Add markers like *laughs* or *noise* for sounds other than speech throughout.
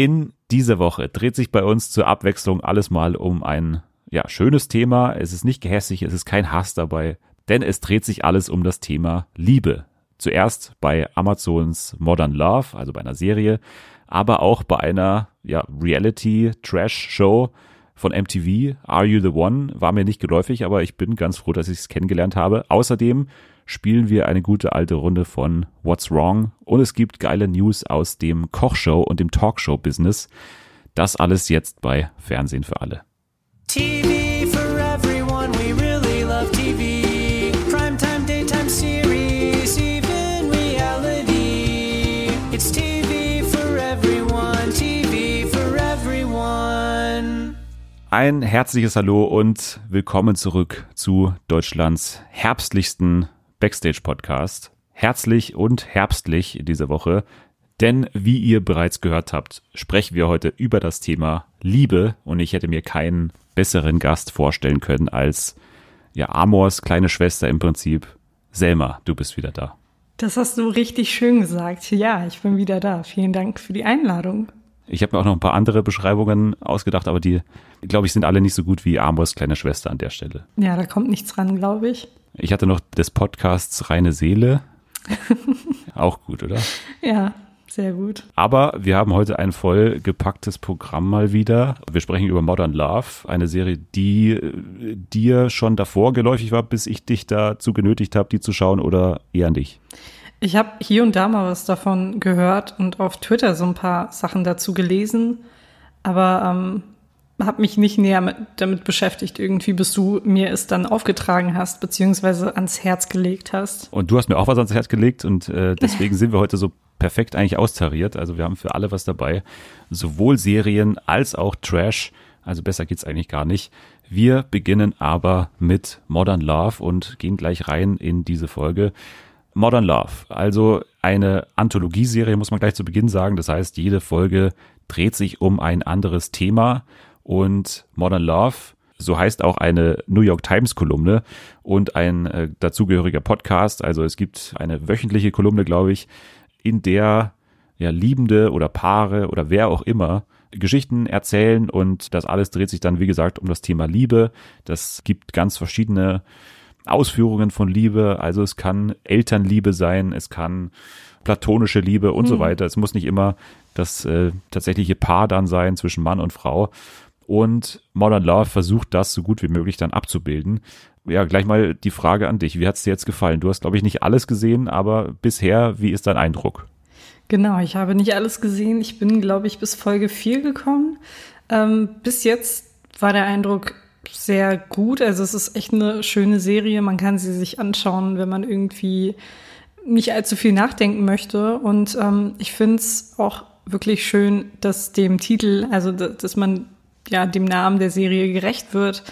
In dieser Woche dreht sich bei uns zur Abwechslung alles mal um ein ja, schönes Thema. Es ist nicht gehässig, es ist kein Hass dabei, denn es dreht sich alles um das Thema Liebe. Zuerst bei Amazons Modern Love, also bei einer Serie, aber auch bei einer ja, Reality-Trash-Show von MTV, Are You the One, war mir nicht geläufig, aber ich bin ganz froh, dass ich es kennengelernt habe. Außerdem spielen wir eine gute alte Runde von What's Wrong und es gibt geile News aus dem Kochshow und dem Talkshow-Business. Das alles jetzt bei Fernsehen für alle. TV Ein herzliches Hallo und willkommen zurück zu Deutschlands herbstlichsten Backstage-Podcast. Herzlich und herbstlich in dieser Woche, denn wie ihr bereits gehört habt, sprechen wir heute über das Thema Liebe und ich hätte mir keinen besseren Gast vorstellen können als ja Amors kleine Schwester im Prinzip. Selma, du bist wieder da. Das hast du richtig schön gesagt. Ja, ich bin wieder da. Vielen Dank für die Einladung. Ich habe mir auch noch ein paar andere Beschreibungen ausgedacht, aber die, glaube ich, sind alle nicht so gut wie Amors kleine Schwester an der Stelle. Ja, da kommt nichts ran, glaube ich. Ich hatte noch des Podcasts Reine Seele. *laughs* auch gut, oder? Ja, sehr gut. Aber wir haben heute ein voll gepacktes Programm mal wieder. Wir sprechen über Modern Love, eine Serie, die äh, dir schon davor geläufig war, bis ich dich dazu genötigt habe, die zu schauen oder eher nicht? Ich habe hier und da mal was davon gehört und auf Twitter so ein paar Sachen dazu gelesen, aber ähm, habe mich nicht näher mit, damit beschäftigt, irgendwie, bis du mir es dann aufgetragen hast, beziehungsweise ans Herz gelegt hast. Und du hast mir auch was ans Herz gelegt und äh, *laughs* deswegen sind wir heute so perfekt eigentlich austariert. Also wir haben für alle was dabei. Sowohl Serien als auch Trash. Also besser geht's eigentlich gar nicht. Wir beginnen aber mit Modern Love und gehen gleich rein in diese Folge. Modern Love, also eine Anthologieserie, muss man gleich zu Beginn sagen. Das heißt, jede Folge dreht sich um ein anderes Thema und Modern Love, so heißt auch eine New York Times Kolumne und ein äh, dazugehöriger Podcast. Also es gibt eine wöchentliche Kolumne, glaube ich, in der ja Liebende oder Paare oder wer auch immer Geschichten erzählen und das alles dreht sich dann, wie gesagt, um das Thema Liebe. Das gibt ganz verschiedene Ausführungen von Liebe. Also es kann Elternliebe sein, es kann platonische Liebe und hm. so weiter. Es muss nicht immer das äh, tatsächliche Paar dann sein zwischen Mann und Frau. Und Modern Love versucht das so gut wie möglich dann abzubilden. Ja, gleich mal die Frage an dich. Wie hat es dir jetzt gefallen? Du hast, glaube ich, nicht alles gesehen, aber bisher, wie ist dein Eindruck? Genau, ich habe nicht alles gesehen. Ich bin, glaube ich, bis Folge 4 gekommen. Ähm, bis jetzt war der Eindruck sehr gut. Also es ist echt eine schöne Serie. Man kann sie sich anschauen, wenn man irgendwie nicht allzu viel nachdenken möchte. Und ähm, ich finde es auch wirklich schön, dass dem Titel, also dass man ja dem Namen der Serie gerecht wird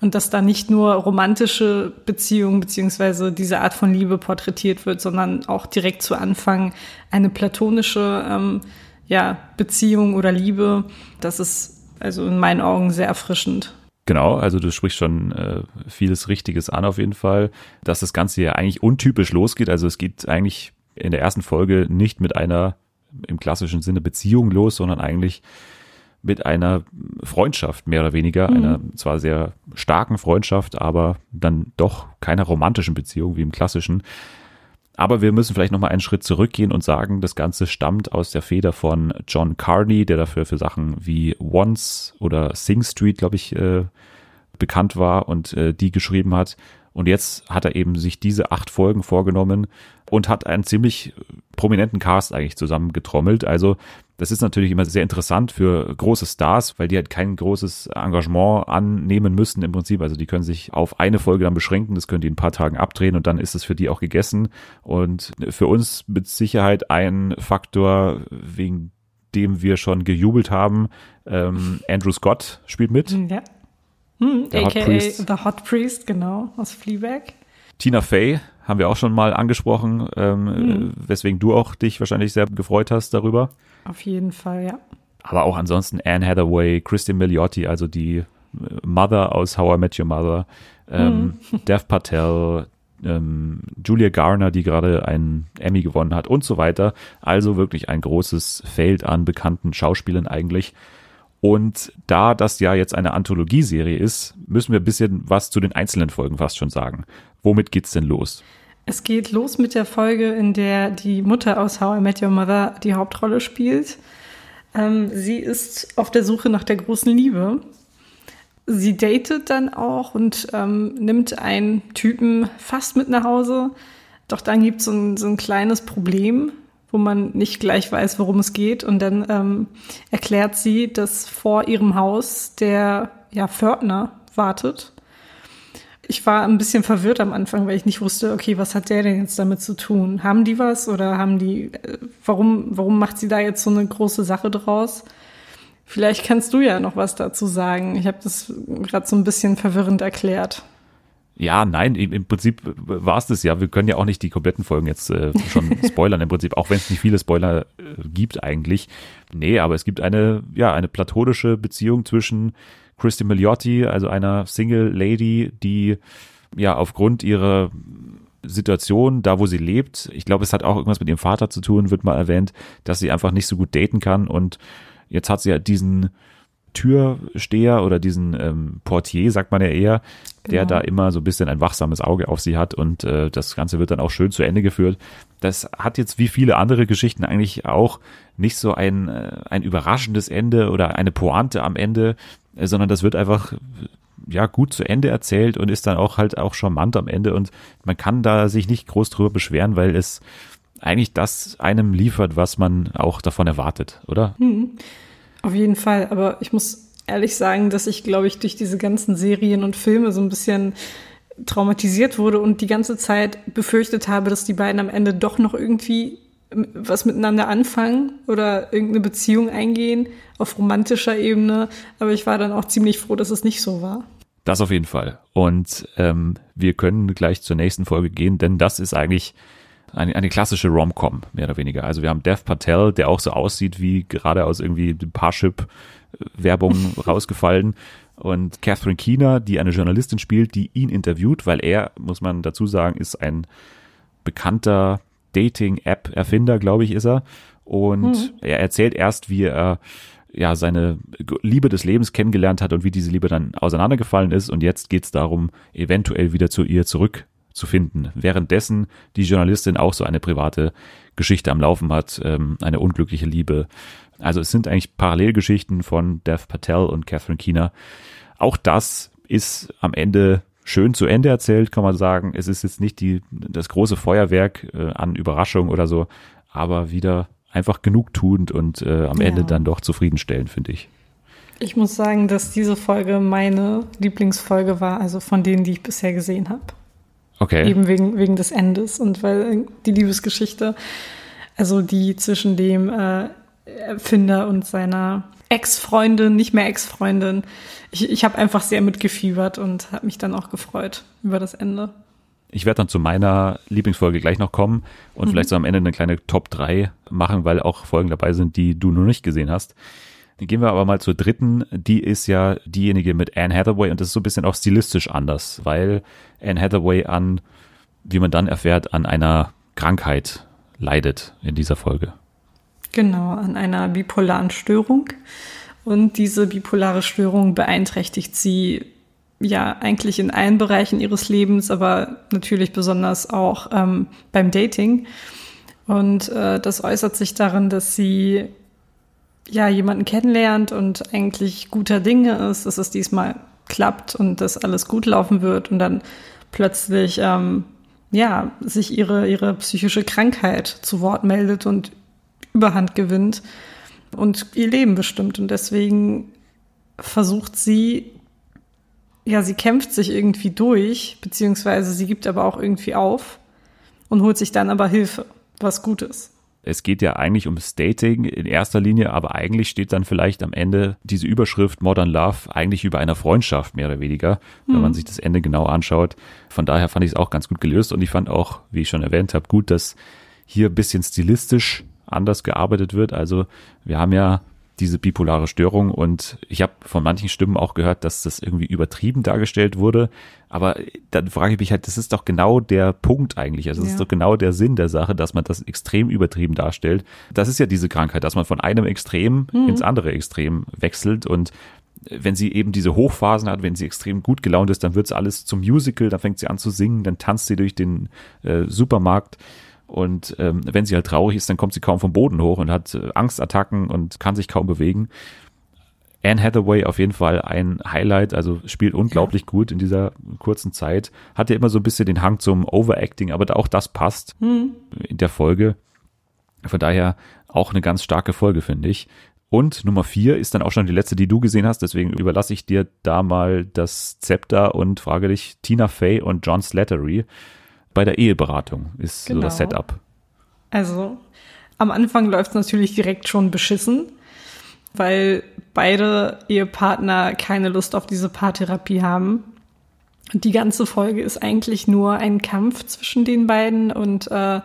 und dass da nicht nur romantische Beziehungen beziehungsweise diese Art von Liebe porträtiert wird, sondern auch direkt zu Anfang eine platonische ähm, ja, Beziehung oder Liebe. Das ist also in meinen Augen sehr erfrischend. Genau, also du sprichst schon äh, vieles Richtiges an auf jeden Fall, dass das Ganze ja eigentlich untypisch losgeht. Also es geht eigentlich in der ersten Folge nicht mit einer im klassischen Sinne Beziehung los, sondern eigentlich mit einer Freundschaft, mehr oder weniger, mhm. einer zwar sehr starken Freundschaft, aber dann doch keiner romantischen Beziehung wie im klassischen. Aber wir müssen vielleicht nochmal einen Schritt zurückgehen und sagen, das Ganze stammt aus der Feder von John Carney, der dafür für Sachen wie Once oder Sing Street, glaube ich, äh, bekannt war und äh, die geschrieben hat. Und jetzt hat er eben sich diese acht Folgen vorgenommen und hat einen ziemlich prominenten Cast eigentlich zusammengetrommelt. Also das ist natürlich immer sehr interessant für große Stars, weil die halt kein großes Engagement annehmen müssen im Prinzip. Also die können sich auf eine Folge dann beschränken, das können die in ein paar Tagen abdrehen und dann ist es für die auch gegessen. Und für uns mit Sicherheit ein Faktor, wegen dem wir schon gejubelt haben. Ähm, Andrew Scott spielt mit. Ja. Hm, aka Hot. The Hot Priest, genau, aus Fleabag. Tina Fey haben wir auch schon mal angesprochen, ähm, hm. weswegen du auch dich wahrscheinlich sehr gefreut hast darüber. Auf jeden Fall, ja. Aber auch ansonsten Anne Hathaway, Christine Milioti, also die äh, Mother aus How I Met Your Mother, ähm, hm. *laughs* Dev Patel, ähm, Julia Garner, die gerade einen Emmy gewonnen hat und so weiter. Also wirklich ein großes Feld an bekannten Schauspielern eigentlich. Und da das ja jetzt eine Anthologieserie ist, müssen wir ein bisschen was zu den einzelnen Folgen fast schon sagen. Womit geht's denn los? Es geht los mit der Folge, in der die Mutter aus How I Met Your Mother die Hauptrolle spielt. Ähm, sie ist auf der Suche nach der großen Liebe. Sie datet dann auch und ähm, nimmt einen Typen fast mit nach Hause. Doch dann gibt so es so ein kleines Problem, wo man nicht gleich weiß, worum es geht. Und dann ähm, erklärt sie, dass vor ihrem Haus der ja, Pförtner wartet ich war ein bisschen verwirrt am Anfang, weil ich nicht wusste, okay, was hat der denn jetzt damit zu tun? Haben die was oder haben die, äh, warum, warum macht sie da jetzt so eine große Sache draus? Vielleicht kannst du ja noch was dazu sagen. Ich habe das gerade so ein bisschen verwirrend erklärt. Ja, nein, im, Prinzip war es das ja. Wir können ja auch nicht die kompletten Folgen jetzt äh, schon *laughs* spoilern im Prinzip, auch wenn es nicht viele Spoiler äh, gibt eigentlich. Nee, aber es gibt eine, ja, eine platonische Beziehung zwischen Christy Milliotti, also einer Single Lady, die ja aufgrund ihrer Situation, da wo sie lebt, ich glaube, es hat auch irgendwas mit ihrem Vater zu tun, wird mal erwähnt, dass sie einfach nicht so gut daten kann und jetzt hat sie ja diesen Türsteher oder diesen ähm, Portier, sagt man ja eher, genau. der da immer so ein bisschen ein wachsames Auge auf sie hat und äh, das Ganze wird dann auch schön zu Ende geführt. Das hat jetzt wie viele andere Geschichten eigentlich auch nicht so ein, äh, ein überraschendes Ende oder eine Pointe am Ende, äh, sondern das wird einfach ja gut zu Ende erzählt und ist dann auch halt auch charmant am Ende und man kann da sich nicht groß drüber beschweren, weil es eigentlich das einem liefert, was man auch davon erwartet, oder? Hm. Auf jeden Fall, aber ich muss ehrlich sagen, dass ich, glaube ich, durch diese ganzen Serien und Filme so ein bisschen traumatisiert wurde und die ganze Zeit befürchtet habe, dass die beiden am Ende doch noch irgendwie was miteinander anfangen oder irgendeine Beziehung eingehen auf romantischer Ebene. Aber ich war dann auch ziemlich froh, dass es nicht so war. Das auf jeden Fall. Und ähm, wir können gleich zur nächsten Folge gehen, denn das ist eigentlich eine, eine klassische Rom-Com, mehr oder weniger. Also wir haben Dev Patel, der auch so aussieht wie gerade aus irgendwie Parship-Werbung *laughs* rausgefallen. Und Catherine Keener, die eine Journalistin spielt, die ihn interviewt, weil er, muss man dazu sagen, ist ein bekannter Dating-App-Erfinder, glaube ich, ist er. Und mhm. er erzählt erst, wie er ja seine Liebe des Lebens kennengelernt hat und wie diese Liebe dann auseinandergefallen ist. Und jetzt geht es darum, eventuell wieder zu ihr zurückzufinden. Währenddessen die Journalistin auch so eine private Geschichte am Laufen hat, ähm, eine unglückliche Liebe. Also es sind eigentlich Parallelgeschichten von Dev Patel und Catherine Keener. Auch das ist am Ende schön zu Ende erzählt, kann man sagen. Es ist jetzt nicht die, das große Feuerwerk äh, an Überraschung oder so, aber wieder einfach genugtuend und äh, am ja. Ende dann doch zufriedenstellend, finde ich. Ich muss sagen, dass diese Folge meine Lieblingsfolge war, also von denen, die ich bisher gesehen habe. Okay. Eben wegen, wegen des Endes und weil die Liebesgeschichte, also die zwischen dem äh, Erfinder und seiner Ex-Freundin, nicht mehr Ex-Freundin, ich, ich habe einfach sehr mitgefiebert und habe mich dann auch gefreut über das Ende. Ich werde dann zu meiner Lieblingsfolge gleich noch kommen und mhm. vielleicht so am Ende eine kleine Top 3 machen, weil auch Folgen dabei sind, die du noch nicht gesehen hast. Dann gehen wir aber mal zur dritten. Die ist ja diejenige mit Anne Hathaway und das ist so ein bisschen auch stilistisch anders, weil Anne Hathaway an, wie man dann erfährt, an einer Krankheit leidet in dieser Folge. Genau, an einer bipolaren Störung. Und diese bipolare Störung beeinträchtigt sie ja eigentlich in allen Bereichen ihres Lebens, aber natürlich besonders auch ähm, beim Dating. Und äh, das äußert sich darin, dass sie ja jemanden kennenlernt und eigentlich guter Dinge ist, dass es diesmal klappt und dass alles gut laufen wird und dann plötzlich ähm, ja sich ihre ihre psychische Krankheit zu Wort meldet und Überhand gewinnt und ihr Leben bestimmt. Und deswegen versucht sie, ja, sie kämpft sich irgendwie durch, beziehungsweise sie gibt aber auch irgendwie auf und holt sich dann aber Hilfe, was Gutes. Es geht ja eigentlich ums Dating in erster Linie, aber eigentlich steht dann vielleicht am Ende diese Überschrift Modern Love eigentlich über einer Freundschaft mehr oder weniger, wenn mhm. man sich das Ende genau anschaut. Von daher fand ich es auch ganz gut gelöst und ich fand auch, wie ich schon erwähnt habe, gut, dass hier ein bisschen stilistisch anders gearbeitet wird. Also wir haben ja diese bipolare Störung und ich habe von manchen Stimmen auch gehört, dass das irgendwie übertrieben dargestellt wurde. Aber dann frage ich mich halt, das ist doch genau der Punkt eigentlich. Also das ja. ist doch genau der Sinn der Sache, dass man das extrem übertrieben darstellt. Das ist ja diese Krankheit, dass man von einem Extrem mhm. ins andere Extrem wechselt und wenn sie eben diese Hochphasen hat, wenn sie extrem gut gelaunt ist, dann wird's alles zum Musical, dann fängt sie an zu singen, dann tanzt sie durch den äh, Supermarkt und ähm, wenn sie halt traurig ist, dann kommt sie kaum vom Boden hoch und hat äh, Angstattacken und kann sich kaum bewegen. Anne Hathaway auf jeden Fall ein Highlight, also spielt unglaublich ja. gut in dieser kurzen Zeit. Hat ja immer so ein bisschen den Hang zum Overacting, aber auch das passt hm. in der Folge. Von daher auch eine ganz starke Folge, finde ich. Und Nummer vier ist dann auch schon die letzte, die du gesehen hast. Deswegen überlasse ich dir da mal das Zepter und frage dich, Tina Fey und John Slattery bei der Eheberatung ist genau. so das genau. Setup. Also am Anfang läuft es natürlich direkt schon beschissen, weil beide Ehepartner keine Lust auf diese Paartherapie haben. Und die ganze Folge ist eigentlich nur ein Kampf zwischen den beiden und äh,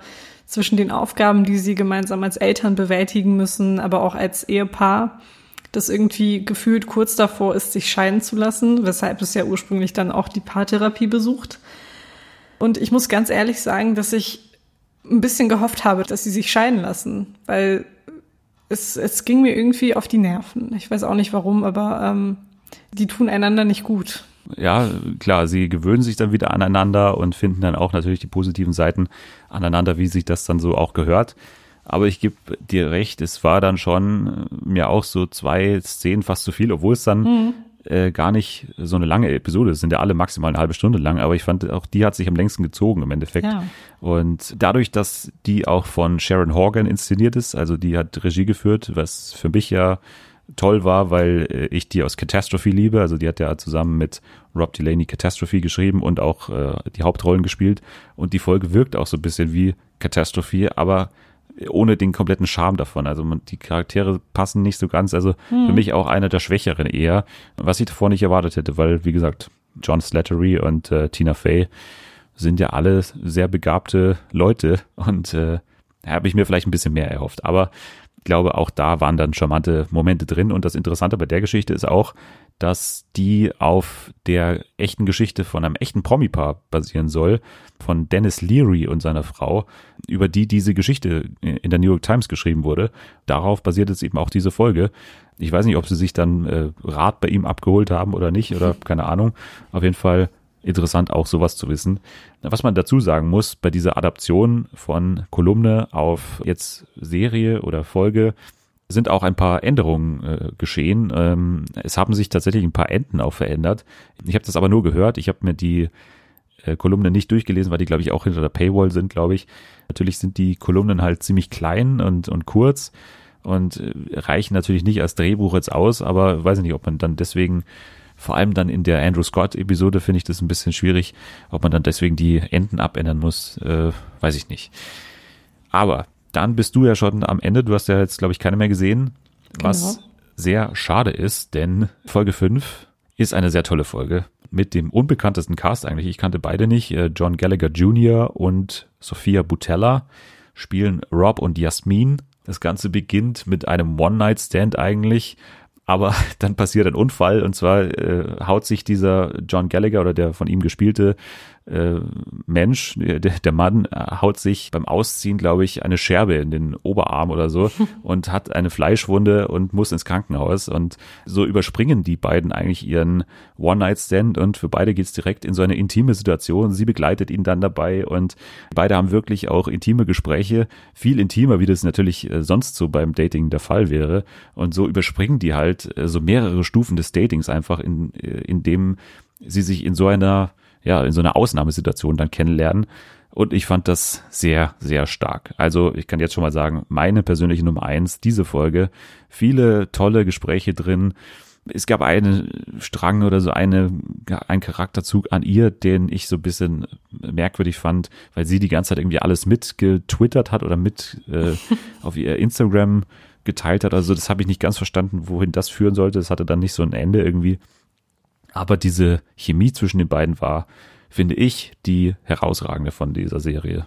zwischen den Aufgaben, die sie gemeinsam als Eltern bewältigen müssen, aber auch als Ehepaar, das irgendwie gefühlt kurz davor ist, sich scheiden zu lassen, weshalb es ja ursprünglich dann auch die Paartherapie besucht. Und ich muss ganz ehrlich sagen, dass ich ein bisschen gehofft habe, dass sie sich scheiden lassen, weil es, es ging mir irgendwie auf die Nerven. Ich weiß auch nicht warum, aber ähm, die tun einander nicht gut. Ja, klar, sie gewöhnen sich dann wieder aneinander und finden dann auch natürlich die positiven Seiten aneinander, wie sich das dann so auch gehört. Aber ich gebe dir recht, es war dann schon mir auch so zwei Szenen fast zu viel, obwohl es dann mhm äh, gar nicht so eine lange Episode. Es sind ja alle maximal eine halbe Stunde lang, aber ich fand auch die hat sich am längsten gezogen im Endeffekt. Ja. Und dadurch, dass die auch von Sharon Horgan inszeniert ist, also die hat Regie geführt, was für mich ja toll war, weil äh, ich die aus Catastrophe liebe. Also die hat ja zusammen mit Rob Delaney Catastrophe geschrieben und auch äh, die Hauptrollen gespielt. Und die Folge wirkt auch so ein bisschen wie Catastrophe, aber ohne den kompletten Charme davon. Also man, die Charaktere passen nicht so ganz. Also hm. für mich auch einer der Schwächeren eher, was ich davor nicht erwartet hätte, weil, wie gesagt, John Slattery und äh, Tina Fey sind ja alle sehr begabte Leute und äh, habe ich mir vielleicht ein bisschen mehr erhofft. Aber ich glaube, auch da waren dann charmante Momente drin. Und das Interessante bei der Geschichte ist auch, dass die auf der echten Geschichte von einem echten Promi-Paar basieren soll, von Dennis Leary und seiner Frau, über die diese Geschichte in der New York Times geschrieben wurde. Darauf basiert jetzt eben auch diese Folge. Ich weiß nicht, ob sie sich dann äh, Rat bei ihm abgeholt haben oder nicht, oder *laughs* keine Ahnung. Auf jeden Fall interessant auch sowas zu wissen. Was man dazu sagen muss, bei dieser Adaption von Kolumne auf jetzt Serie oder Folge, sind auch ein paar Änderungen äh, geschehen. Ähm, es haben sich tatsächlich ein paar Enden auch verändert. Ich habe das aber nur gehört. Ich habe mir die äh, Kolumne nicht durchgelesen, weil die, glaube ich, auch hinter der Paywall sind, glaube ich. Natürlich sind die Kolumnen halt ziemlich klein und, und kurz und äh, reichen natürlich nicht als Drehbuch jetzt aus, aber weiß ich nicht, ob man dann deswegen vor allem dann in der Andrew Scott-Episode finde ich das ein bisschen schwierig, ob man dann deswegen die Enden abändern muss, äh, weiß ich nicht. Aber dann bist du ja schon am Ende. Du hast ja jetzt, glaube ich, keine mehr gesehen. Was genau. sehr schade ist, denn Folge 5 ist eine sehr tolle Folge mit dem unbekanntesten Cast eigentlich. Ich kannte beide nicht. Äh, John Gallagher Jr. und Sophia Butella spielen Rob und Jasmin. Das Ganze beginnt mit einem One-Night-Stand eigentlich. Aber *laughs* dann passiert ein Unfall und zwar äh, haut sich dieser John Gallagher oder der von ihm gespielte äh, Mensch, der, der Mann äh, haut sich beim Ausziehen, glaube ich, eine Scherbe in den Oberarm oder so *laughs* und hat eine Fleischwunde und muss ins Krankenhaus. Und so überspringen die beiden eigentlich ihren One-Night-Stand und für beide geht's direkt in so eine intime Situation. Sie begleitet ihn dann dabei und beide haben wirklich auch intime Gespräche, viel intimer, wie das natürlich äh, sonst so beim Dating der Fall wäre. Und so überspringen die halt äh, so mehrere Stufen des Datings einfach, in, in dem sie sich in so einer ja, in so einer Ausnahmesituation dann kennenlernen. Und ich fand das sehr, sehr stark. Also ich kann jetzt schon mal sagen, meine persönliche Nummer eins, diese Folge. Viele tolle Gespräche drin. Es gab einen Strang oder so eine, ein Charakterzug an ihr, den ich so ein bisschen merkwürdig fand, weil sie die ganze Zeit irgendwie alles mitgetwittert hat oder mit äh, *laughs* auf ihr Instagram geteilt hat. Also das habe ich nicht ganz verstanden, wohin das führen sollte. Das hatte dann nicht so ein Ende irgendwie. Aber diese Chemie zwischen den beiden war, finde ich, die herausragende von dieser Serie.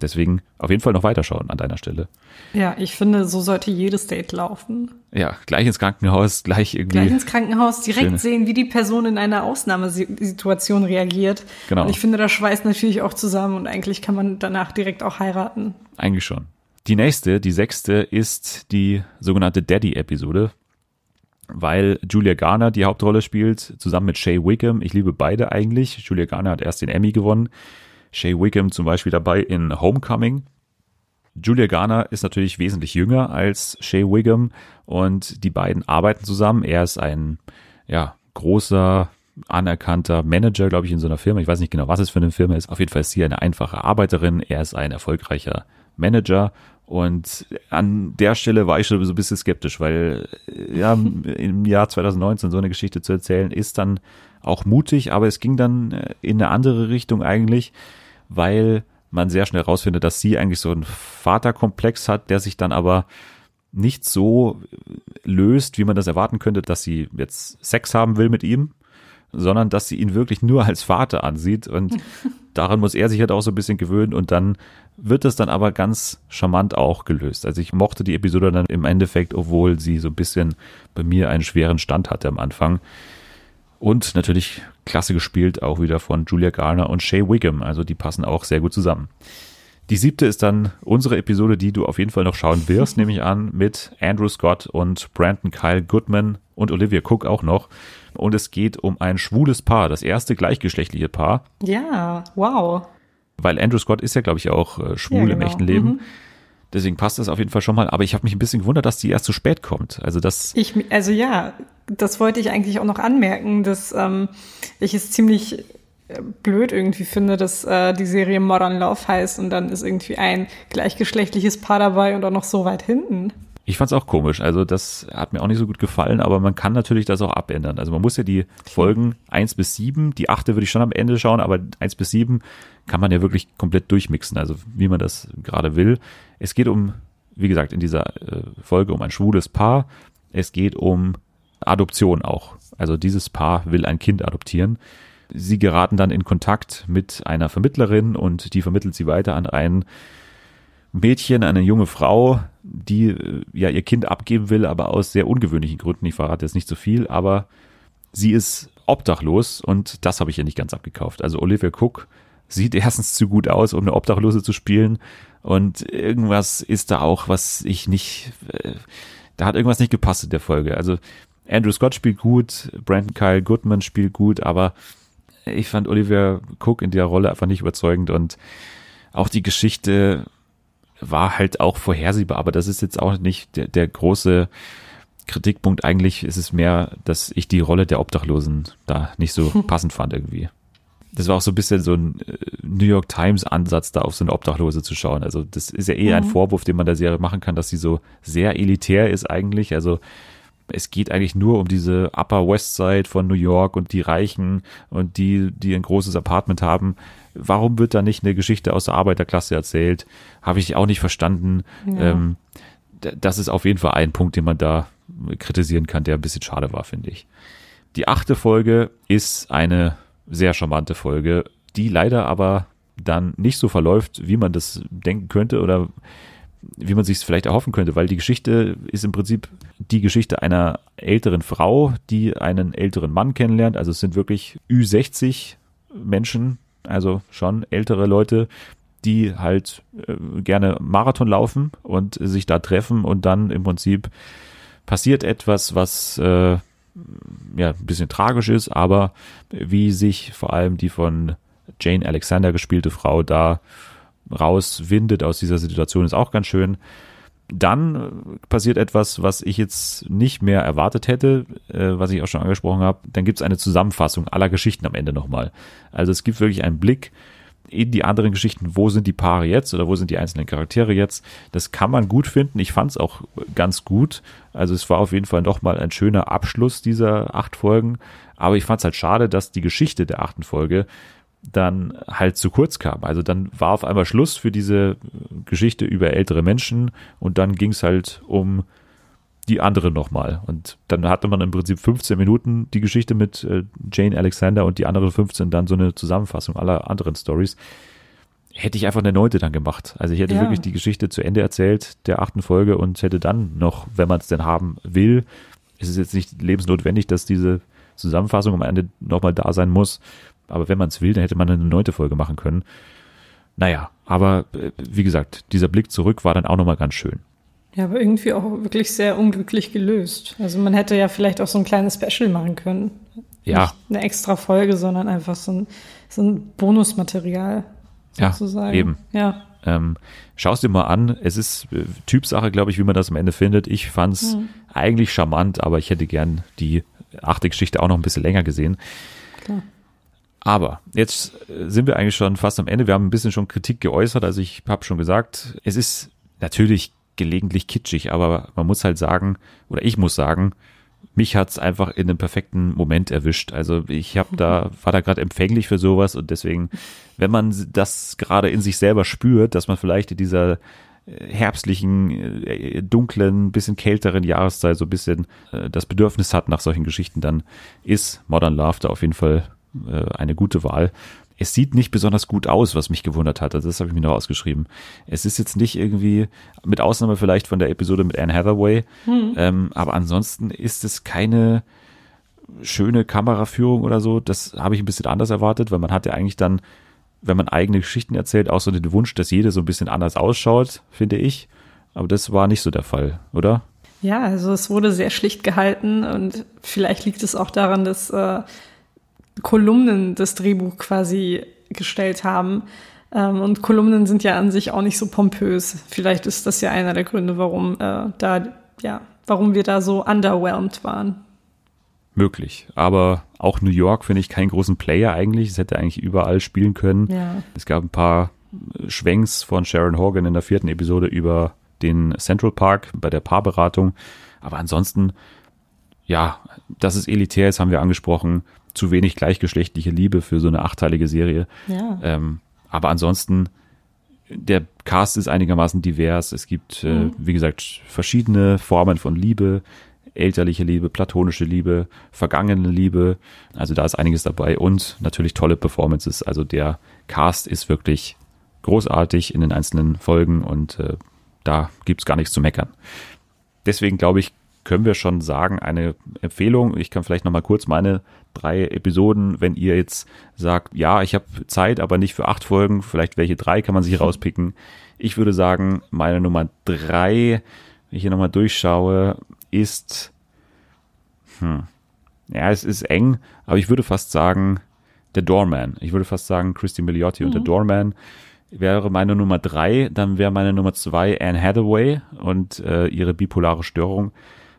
Deswegen auf jeden Fall noch weiterschauen an deiner Stelle. Ja, ich finde, so sollte jedes Date laufen. Ja, gleich ins Krankenhaus, gleich irgendwie. Gleich ins Krankenhaus, direkt schöne. sehen, wie die Person in einer Ausnahmesituation reagiert. Genau. Und ich finde, das schweißt natürlich auch zusammen und eigentlich kann man danach direkt auch heiraten. Eigentlich schon. Die nächste, die sechste, ist die sogenannte Daddy-Episode, weil Julia Garner die Hauptrolle spielt, zusammen mit Shay Wickham. Ich liebe beide eigentlich. Julia Garner hat erst den Emmy gewonnen. Shay Wickham zum Beispiel dabei in Homecoming. Julia Garner ist natürlich wesentlich jünger als Shay Wickham und die beiden arbeiten zusammen. Er ist ein ja, großer, anerkannter Manager, glaube ich, in so einer Firma. Ich weiß nicht genau, was es für eine Firma ist. Auf jeden Fall ist sie eine einfache Arbeiterin. Er ist ein erfolgreicher Manager. Und an der Stelle war ich schon so ein bisschen skeptisch, weil ja, *laughs* im Jahr 2019 so eine Geschichte zu erzählen, ist dann auch mutig, aber es ging dann in eine andere Richtung eigentlich, weil man sehr schnell rausfindet, dass sie eigentlich so einen Vaterkomplex hat, der sich dann aber nicht so löst, wie man das erwarten könnte, dass sie jetzt Sex haben will mit ihm, sondern dass sie ihn wirklich nur als Vater ansieht und *laughs* daran muss er sich halt auch so ein bisschen gewöhnen und dann wird es dann aber ganz charmant auch gelöst. Also ich mochte die Episode dann im Endeffekt, obwohl sie so ein bisschen bei mir einen schweren Stand hatte am Anfang. Und natürlich klasse gespielt auch wieder von Julia Garner und Shay Wiggum. Also die passen auch sehr gut zusammen. Die siebte ist dann unsere Episode, die du auf jeden Fall noch schauen wirst, *laughs* nehme ich an, mit Andrew Scott und Brandon Kyle Goodman und Olivia Cook auch noch. Und es geht um ein schwules Paar, das erste gleichgeschlechtliche Paar. Ja, wow. Weil Andrew Scott ist ja, glaube ich, auch äh, schwul ja, genau. im echten Leben. Mhm. Deswegen passt das auf jeden Fall schon mal. Aber ich habe mich ein bisschen gewundert, dass die erst zu spät kommt. Also das. Ich, also ja, das wollte ich eigentlich auch noch anmerken, dass ähm, ich es ziemlich äh, blöd irgendwie finde, dass äh, die Serie Modern Love heißt und dann ist irgendwie ein gleichgeschlechtliches Paar dabei und auch noch so weit hinten. Ich fand's auch komisch. Also das hat mir auch nicht so gut gefallen, aber man kann natürlich das auch abändern. Also man muss ja die Folgen eins bis sieben, die achte würde ich schon am Ende schauen, aber eins bis sieben kann man ja wirklich komplett durchmixen, also wie man das gerade will. Es geht um, wie gesagt, in dieser äh, Folge um ein schwules Paar. Es geht um Adoption auch. Also dieses Paar will ein Kind adoptieren. Sie geraten dann in Kontakt mit einer Vermittlerin und die vermittelt sie weiter an einen Mädchen, eine junge Frau, die äh, ja ihr Kind abgeben will, aber aus sehr ungewöhnlichen Gründen. Ich verrate jetzt nicht so viel, aber sie ist obdachlos und das habe ich ja nicht ganz abgekauft. Also Olivia Cook sieht *laughs* erstens zu gut aus, um eine Obdachlose zu spielen und irgendwas ist da auch, was ich nicht, äh, da hat irgendwas nicht gepasst in der Folge. Also Andrew Scott spielt gut, Brandon Kyle Goodman spielt gut, aber ich fand Olivia Cook in der Rolle einfach nicht überzeugend und auch die Geschichte war halt auch vorhersehbar, aber das ist jetzt auch nicht der, der große Kritikpunkt. Eigentlich ist es mehr, dass ich die Rolle der Obdachlosen da nicht so *laughs* passend fand irgendwie. Das war auch so ein bisschen so ein äh, New York Times Ansatz, da auf so eine Obdachlose zu schauen. Also das ist ja eh mhm. ein Vorwurf, den man der Serie machen kann, dass sie so sehr elitär ist eigentlich. Also es geht eigentlich nur um diese Upper West Side von New York und die Reichen und die, die ein großes Apartment haben warum wird da nicht eine Geschichte aus der Arbeiterklasse erzählt? Habe ich auch nicht verstanden. Ja. Ähm, das ist auf jeden Fall ein Punkt, den man da kritisieren kann, der ein bisschen schade war, finde ich. Die achte Folge ist eine sehr charmante Folge, die leider aber dann nicht so verläuft, wie man das denken könnte oder wie man sich es vielleicht erhoffen könnte, weil die Geschichte ist im Prinzip die Geschichte einer älteren Frau, die einen älteren Mann kennenlernt. Also es sind wirklich Ü60 Menschen, also schon ältere Leute, die halt äh, gerne Marathon laufen und sich da treffen und dann im Prinzip passiert etwas, was äh, ja ein bisschen tragisch ist, aber wie sich vor allem die von Jane Alexander gespielte Frau da rauswindet aus dieser Situation, ist auch ganz schön. Dann äh, passiert etwas, was ich jetzt nicht mehr erwartet hätte, äh, was ich auch schon angesprochen habe. Dann gibt es eine Zusammenfassung aller Geschichten am Ende nochmal. Also es gibt wirklich einen Blick in die anderen Geschichten, wo sind die Paare jetzt oder wo sind die einzelnen Charaktere jetzt. Das kann man gut finden. Ich fand es auch ganz gut. Also es war auf jeden Fall nochmal ein schöner Abschluss dieser acht Folgen. Aber ich fand es halt schade, dass die Geschichte der achten Folge dann halt zu kurz kam. Also dann war auf einmal Schluss für diese Geschichte über ältere Menschen und dann ging es halt um die andere nochmal. Und dann hatte man im Prinzip 15 Minuten die Geschichte mit äh, Jane Alexander und die anderen 15 dann so eine Zusammenfassung aller anderen Stories. hätte ich einfach eine neunte dann gemacht. Also ich hätte ja. wirklich die Geschichte zu Ende erzählt, der achten Folge und hätte dann noch, wenn man es denn haben will, ist es jetzt nicht lebensnotwendig, dass diese Zusammenfassung am Ende nochmal da sein muss. Aber wenn man es will, dann hätte man eine neunte Folge machen können. Naja, aber äh, wie gesagt, dieser Blick zurück war dann auch nochmal ganz schön. Ja, aber irgendwie auch wirklich sehr unglücklich gelöst. Also man hätte ja vielleicht auch so ein kleines Special machen können. Ja. Nicht eine extra Folge, sondern einfach so ein, so ein Bonusmaterial sozusagen. Ja, eben. Ja. Ähm, Schau es dir mal an. Es ist äh, Typsache, glaube ich, wie man das am Ende findet. Ich fand es mhm. eigentlich charmant, aber ich hätte gern die achte Geschichte auch noch ein bisschen länger gesehen. Klar. Aber jetzt äh, sind wir eigentlich schon fast am Ende. Wir haben ein bisschen schon Kritik geäußert. Also ich habe schon gesagt, es ist natürlich gelegentlich kitschig, aber man muss halt sagen, oder ich muss sagen, mich hat's einfach in einem perfekten Moment erwischt. Also ich habe da *laughs* war da gerade empfänglich für sowas und deswegen, wenn man das gerade in sich selber spürt, dass man vielleicht in dieser äh, herbstlichen, äh, dunklen, bisschen kälteren Jahreszeit so ein bisschen das Bedürfnis hat nach solchen Geschichten, dann ist Modern Love da auf jeden Fall eine gute Wahl es sieht nicht besonders gut aus, was mich gewundert hat. Also das habe ich mir noch ausgeschrieben. Es ist jetzt nicht irgendwie, mit Ausnahme vielleicht von der Episode mit Anne Hathaway, hm. ähm, aber ansonsten ist es keine schöne Kameraführung oder so. Das habe ich ein bisschen anders erwartet, weil man hat ja eigentlich dann, wenn man eigene Geschichten erzählt, auch so den Wunsch, dass jede so ein bisschen anders ausschaut, finde ich. Aber das war nicht so der Fall, oder? Ja, also es wurde sehr schlicht gehalten und vielleicht liegt es auch daran, dass äh, Kolumnen das Drehbuch quasi gestellt haben. Ähm, und Kolumnen sind ja an sich auch nicht so pompös. Vielleicht ist das ja einer der Gründe, warum äh, da, ja, warum wir da so underwhelmed waren. Möglich. Aber auch New York finde ich keinen großen Player eigentlich. Es hätte eigentlich überall spielen können. Ja. Es gab ein paar Schwenks von Sharon Horgan in der vierten Episode über den Central Park bei der Paarberatung. Aber ansonsten, ja, dass es elitär ist, haben wir angesprochen zu wenig gleichgeschlechtliche Liebe für so eine achteilige Serie. Ja. Ähm, aber ansonsten, der Cast ist einigermaßen divers. Es gibt, äh, mhm. wie gesagt, verschiedene Formen von Liebe, elterliche Liebe, platonische Liebe, vergangene Liebe. Also da ist einiges dabei und natürlich tolle Performances. Also der Cast ist wirklich großartig in den einzelnen Folgen und äh, da gibt's gar nichts zu meckern. Deswegen glaube ich, können wir schon sagen, eine Empfehlung. Ich kann vielleicht nochmal kurz meine drei Episoden, wenn ihr jetzt sagt, ja, ich habe Zeit, aber nicht für acht Folgen, vielleicht welche drei kann man sich *laughs* rauspicken. Ich würde sagen, meine Nummer drei, wenn ich hier nochmal durchschaue, ist, hm, ja, es ist eng, aber ich würde fast sagen, der Doorman. Ich würde fast sagen, Christy Milioti mhm. und der mhm. Doorman wäre meine Nummer drei, dann wäre meine Nummer zwei Anne Hathaway und äh, ihre bipolare Störung.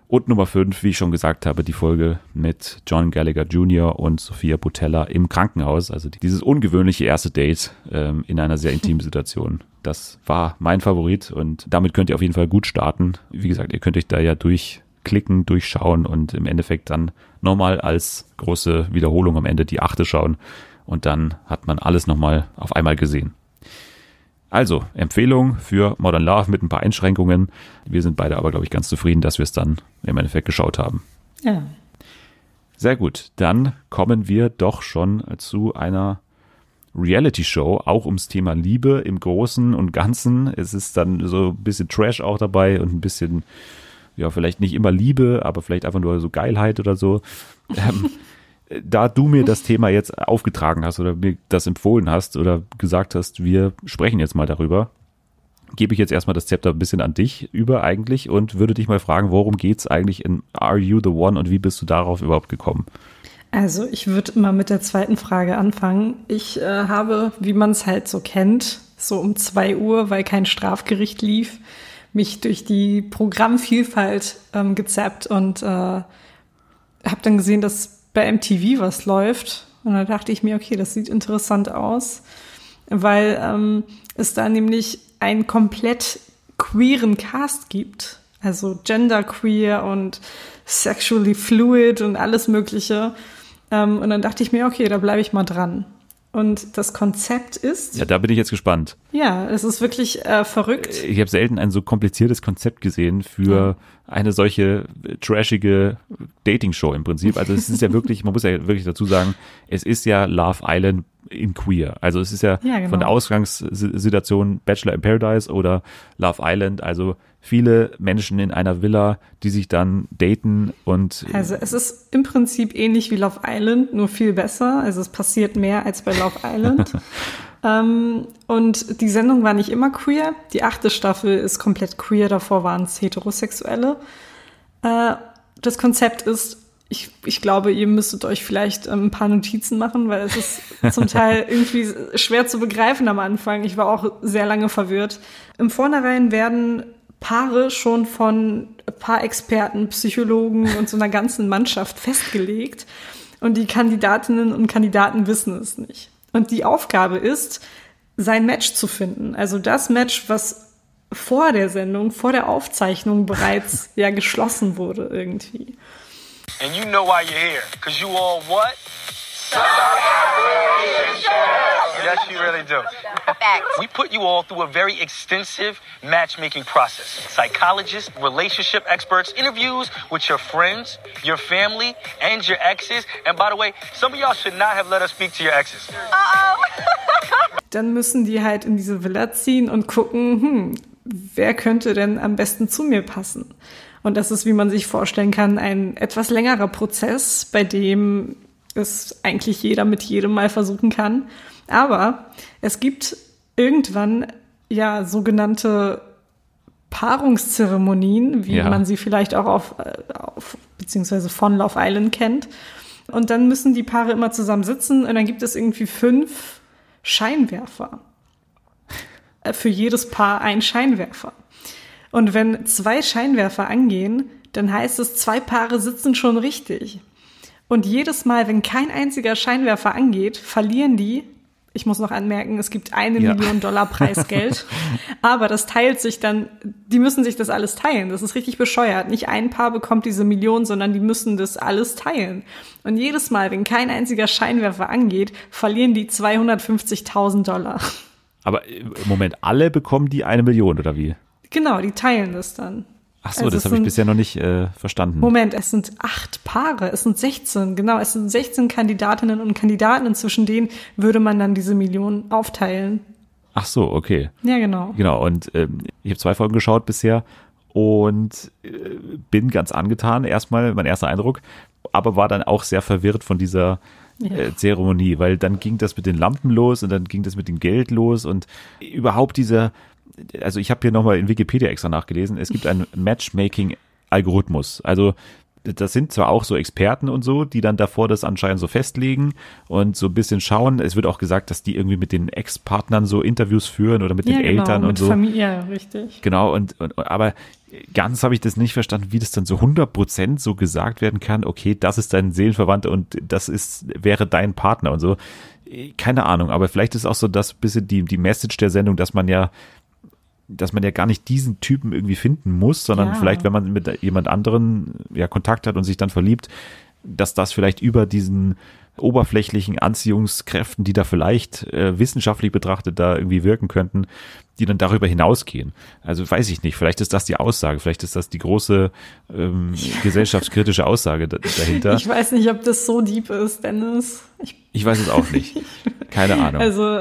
Und Nummer 5, wie ich schon gesagt habe, die Folge mit John Gallagher Jr. und Sophia Butella im Krankenhaus. Also dieses ungewöhnliche erste Date ähm, in einer sehr intimen Situation. Das war mein Favorit und damit könnt ihr auf jeden Fall gut starten. Wie gesagt, ihr könnt euch da ja durchklicken, durchschauen und im Endeffekt dann nochmal als große Wiederholung am Ende die achte schauen. Und dann hat man alles nochmal auf einmal gesehen. Also, Empfehlung für Modern Love mit ein paar Einschränkungen. Wir sind beide aber, glaube ich, ganz zufrieden, dass wir es dann im Endeffekt geschaut haben. Ja. Sehr gut. Dann kommen wir doch schon zu einer Reality-Show, auch ums Thema Liebe im Großen und Ganzen. Es ist dann so ein bisschen Trash auch dabei und ein bisschen, ja, vielleicht nicht immer Liebe, aber vielleicht einfach nur so Geilheit oder so. Ähm, *laughs* da du mir das Thema jetzt aufgetragen hast oder mir das empfohlen hast oder gesagt hast, wir sprechen jetzt mal darüber, gebe ich jetzt erstmal das Zepter ein bisschen an dich über eigentlich und würde dich mal fragen, worum geht's eigentlich in Are You the One und wie bist du darauf überhaupt gekommen? Also ich würde mal mit der zweiten Frage anfangen. Ich äh, habe, wie man es halt so kennt, so um zwei Uhr, weil kein Strafgericht lief, mich durch die Programmvielfalt ähm, gezappt und äh, habe dann gesehen, dass bei MTV was läuft. Und da dachte ich mir, okay, das sieht interessant aus, weil ähm, es da nämlich einen komplett queeren Cast gibt. Also genderqueer und sexually fluid und alles Mögliche. Ähm, und dann dachte ich mir, okay, da bleibe ich mal dran. Und das Konzept ist. Ja, da bin ich jetzt gespannt. Ja, es ist wirklich äh, verrückt. Ich habe selten ein so kompliziertes Konzept gesehen für ja. Eine solche trashige Dating-Show im Prinzip. Also es ist ja wirklich, man muss ja wirklich dazu sagen, es ist ja Love Island in queer. Also es ist ja, ja genau. von der Ausgangssituation Bachelor in Paradise oder Love Island, also viele Menschen in einer Villa, die sich dann daten und. Also es ist im Prinzip ähnlich wie Love Island, nur viel besser. Also es passiert mehr als bei Love Island. *laughs* ähm, und die Sendung war nicht immer queer. Die achte Staffel ist komplett queer, davor waren es Heterosexuelle. Äh, das Konzept ist, ich, ich glaube, ihr müsstet euch vielleicht ähm, ein paar Notizen machen, weil es ist zum *laughs* Teil irgendwie schwer zu begreifen am Anfang. Ich war auch sehr lange verwirrt. Im Vornherein werden Paare schon von Paarexperten, Psychologen und so einer ganzen Mannschaft festgelegt. Und die Kandidatinnen und Kandidaten wissen es nicht. Und die Aufgabe ist, sein Match zu finden. Also das Match, was vor der Sendung, vor der Aufzeichnung bereits *laughs* ja geschlossen wurde irgendwie. And you know why you're here, because you all what? Yes, you really do. We put you all through a very extensive matchmaking process. Psychologists, relationship experts, interviews with your friends, your family, and your exes. And by the way, some of y'all should not have let us speak to your exes. Uh-oh. *laughs* Dann müssen die halt in diese Villa ziehen und gucken, hm, wer könnte denn am besten zu mir passen? Und das ist, wie man sich vorstellen kann, ein etwas längerer Prozess, bei dem es eigentlich jeder mit jedem mal versuchen kann. Aber es gibt irgendwann ja sogenannte Paarungszeremonien, wie ja. man sie vielleicht auch auf, auf beziehungsweise von Love Island kennt. Und dann müssen die Paare immer zusammen sitzen und dann gibt es irgendwie fünf Scheinwerfer. Äh, für jedes Paar ein Scheinwerfer. Und wenn zwei Scheinwerfer angehen, dann heißt es, zwei Paare sitzen schon richtig. Und jedes Mal, wenn kein einziger Scheinwerfer angeht, verlieren die, ich muss noch anmerken, es gibt eine ja. Million Dollar Preisgeld. *laughs* aber das teilt sich dann, die müssen sich das alles teilen. Das ist richtig bescheuert. Nicht ein Paar bekommt diese Million, sondern die müssen das alles teilen. Und jedes Mal, wenn kein einziger Scheinwerfer angeht, verlieren die 250.000 Dollar. Aber im Moment, alle bekommen die eine Million, oder wie? Genau, die teilen das dann. Ach so, also das habe ich bisher noch nicht äh, verstanden. Moment, es sind acht Paare, es sind 16, genau, es sind 16 Kandidatinnen und Kandidaten und zwischen denen würde man dann diese Million aufteilen. Ach so, okay. Ja, genau. Genau, und ähm, ich habe zwei Folgen geschaut bisher und äh, bin ganz angetan, erstmal mein erster Eindruck, aber war dann auch sehr verwirrt von dieser ja. äh, Zeremonie, weil dann ging das mit den Lampen los und dann ging das mit dem Geld los und überhaupt dieser also ich habe hier nochmal in Wikipedia extra nachgelesen, es gibt einen Matchmaking-Algorithmus. Also das sind zwar auch so Experten und so, die dann davor das anscheinend so festlegen und so ein bisschen schauen. Es wird auch gesagt, dass die irgendwie mit den Ex-Partnern so Interviews führen oder mit ja, den genau, Eltern und so. Familie, ja, richtig. Genau, und, und aber ganz habe ich das nicht verstanden, wie das dann so 100 Prozent so gesagt werden kann, okay, das ist dein Seelenverwandter und das ist, wäre dein Partner und so. Keine Ahnung, aber vielleicht ist auch so das bisschen die, die Message der Sendung, dass man ja dass man ja gar nicht diesen Typen irgendwie finden muss, sondern ja. vielleicht, wenn man mit jemand anderen ja Kontakt hat und sich dann verliebt, dass das vielleicht über diesen oberflächlichen Anziehungskräften, die da vielleicht äh, wissenschaftlich betrachtet da irgendwie wirken könnten, die dann darüber hinausgehen. Also weiß ich nicht, vielleicht ist das die Aussage, vielleicht ist das die große ähm, gesellschaftskritische Aussage dahinter. Ich weiß nicht, ob das so deep ist, Dennis. Ich, ich weiß es auch nicht. *laughs* Keine Ahnung. Also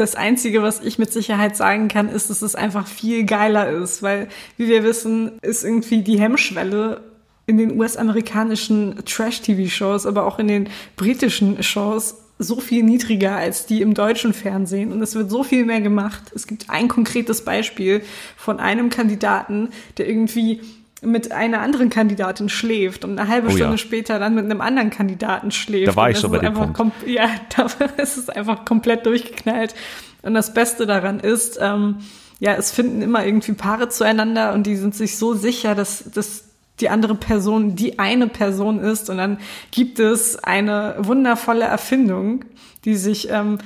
das Einzige, was ich mit Sicherheit sagen kann, ist, dass es einfach viel geiler ist, weil, wie wir wissen, ist irgendwie die Hemmschwelle in den US-amerikanischen Trash-TV-Shows, aber auch in den britischen Shows so viel niedriger als die im deutschen Fernsehen und es wird so viel mehr gemacht. Es gibt ein konkretes Beispiel von einem Kandidaten, der irgendwie mit einer anderen Kandidatin schläft und eine halbe oh, Stunde ja. später dann mit einem anderen Kandidaten schläft. Da war ich schon bei dem Punkt. Ja, *laughs* da ist es einfach komplett durchgeknallt. Und das Beste daran ist, ähm, ja, es finden immer irgendwie Paare zueinander und die sind sich so sicher, dass, dass die andere Person die eine Person ist. Und dann gibt es eine wundervolle Erfindung, die sich ähm,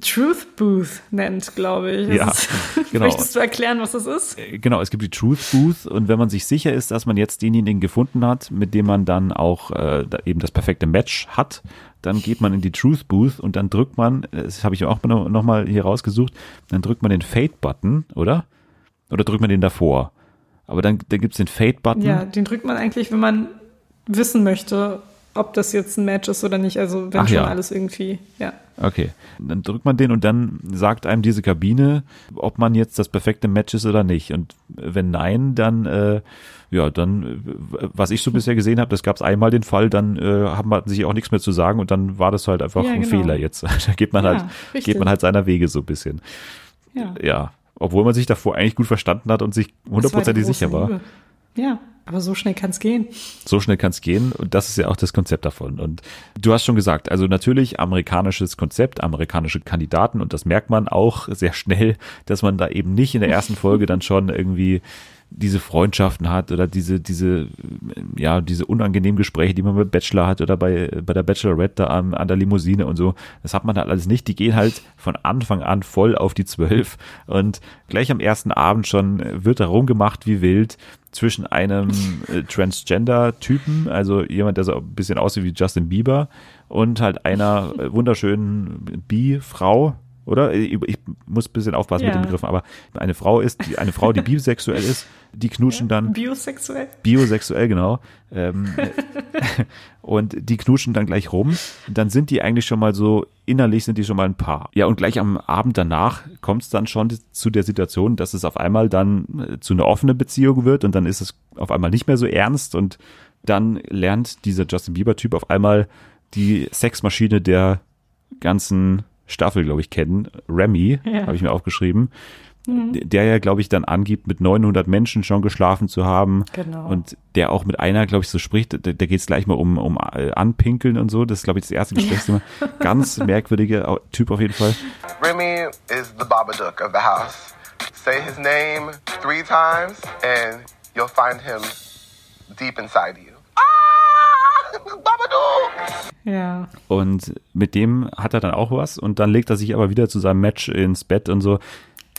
Truth Booth nennt, glaube ich. Ja, *laughs* genau. Möchtest du erklären, was das ist? Äh, genau, es gibt die Truth Booth und wenn man sich sicher ist, dass man jetzt denjenigen gefunden hat, mit dem man dann auch äh, eben das perfekte Match hat, dann geht man in die Truth Booth und dann drückt man, das habe ich auch nochmal hier rausgesucht, dann drückt man den Fade-Button, oder? Oder drückt man den davor? Aber dann, dann gibt's den Fade-Button. Ja, den drückt man eigentlich, wenn man wissen möchte, ob das jetzt ein Match ist oder nicht. Also wenn Ach schon ja. alles irgendwie, ja. Okay. Dann drückt man den und dann sagt einem diese Kabine, ob man jetzt das perfekte Match ist oder nicht. Und wenn nein, dann, äh, ja, dann, äh, was ich so bisher gesehen habe, das gab es einmal den Fall, dann äh, hat man sich auch nichts mehr zu sagen und dann war das halt einfach Ja, ein genau. Fehler jetzt. *laughs* Da geht man Ja, halt, richtig. geht man halt seiner Wege so ein bisschen. Ja. Ja. Obwohl man sich davor eigentlich gut verstanden hat und sich hundertprozentig sicher war. Ja, aber so schnell kann es gehen. So schnell kann es gehen und das ist ja auch das Konzept davon. Und du hast schon gesagt, also natürlich amerikanisches Konzept, amerikanische Kandidaten und das merkt man auch sehr schnell, dass man da eben nicht in der ersten Folge dann schon irgendwie diese Freundschaften hat oder diese, diese, ja, diese unangenehmen Gespräche, die man mit Bachelor hat oder bei, bei der Bachelorette da an, an der Limousine und so. Das hat man halt alles nicht. Die gehen halt von Anfang an voll auf die Zwölf und gleich am ersten Abend schon wird da rumgemacht wie wild zwischen einem äh, Transgender-Typen, also jemand, der so ein bisschen aussieht wie Justin Bieber und halt einer äh, wunderschönen Bi-Frau, oder? Ich, ich muss ein bisschen aufpassen mit Ja. den Begriffen, aber eine Frau ist, die, eine Frau, die bisexuell ist, die knutschen dann Biosexuell? biosexuell, genau. Ähm, *laughs* und die knutschen dann gleich rum. Dann sind die eigentlich schon mal so, innerlich sind die schon mal ein Paar. Ja, und gleich am Abend danach kommt es dann schon zu der Situation, dass es auf einmal dann äh, zu einer offenen Beziehung wird und dann ist es auf einmal nicht mehr so ernst und dann lernt dieser Justin Bieber-Typ auf einmal die Sexmaschine der ganzen Staffel, glaube ich, kennen. Remy, Ja. habe ich mir aufgeschrieben. Der ja, glaube ich, dann angibt, mit 900 Menschen schon geschlafen zu haben. Genau. Und der auch mit einer, glaube ich, so spricht, da, da geht es gleich mal um, um äh, Anpinkeln und so. Das ist, glaube ich, das erste Gesprächsthema. Ganz merkwürdiger Typ auf jeden Fall. Remy is the Babadook of the house. Say his name three times, and you'll find him deep inside you. Babadook! Ja. Und mit dem hat er dann auch was und dann legt er sich aber wieder zu seinem Match ins Bett und so.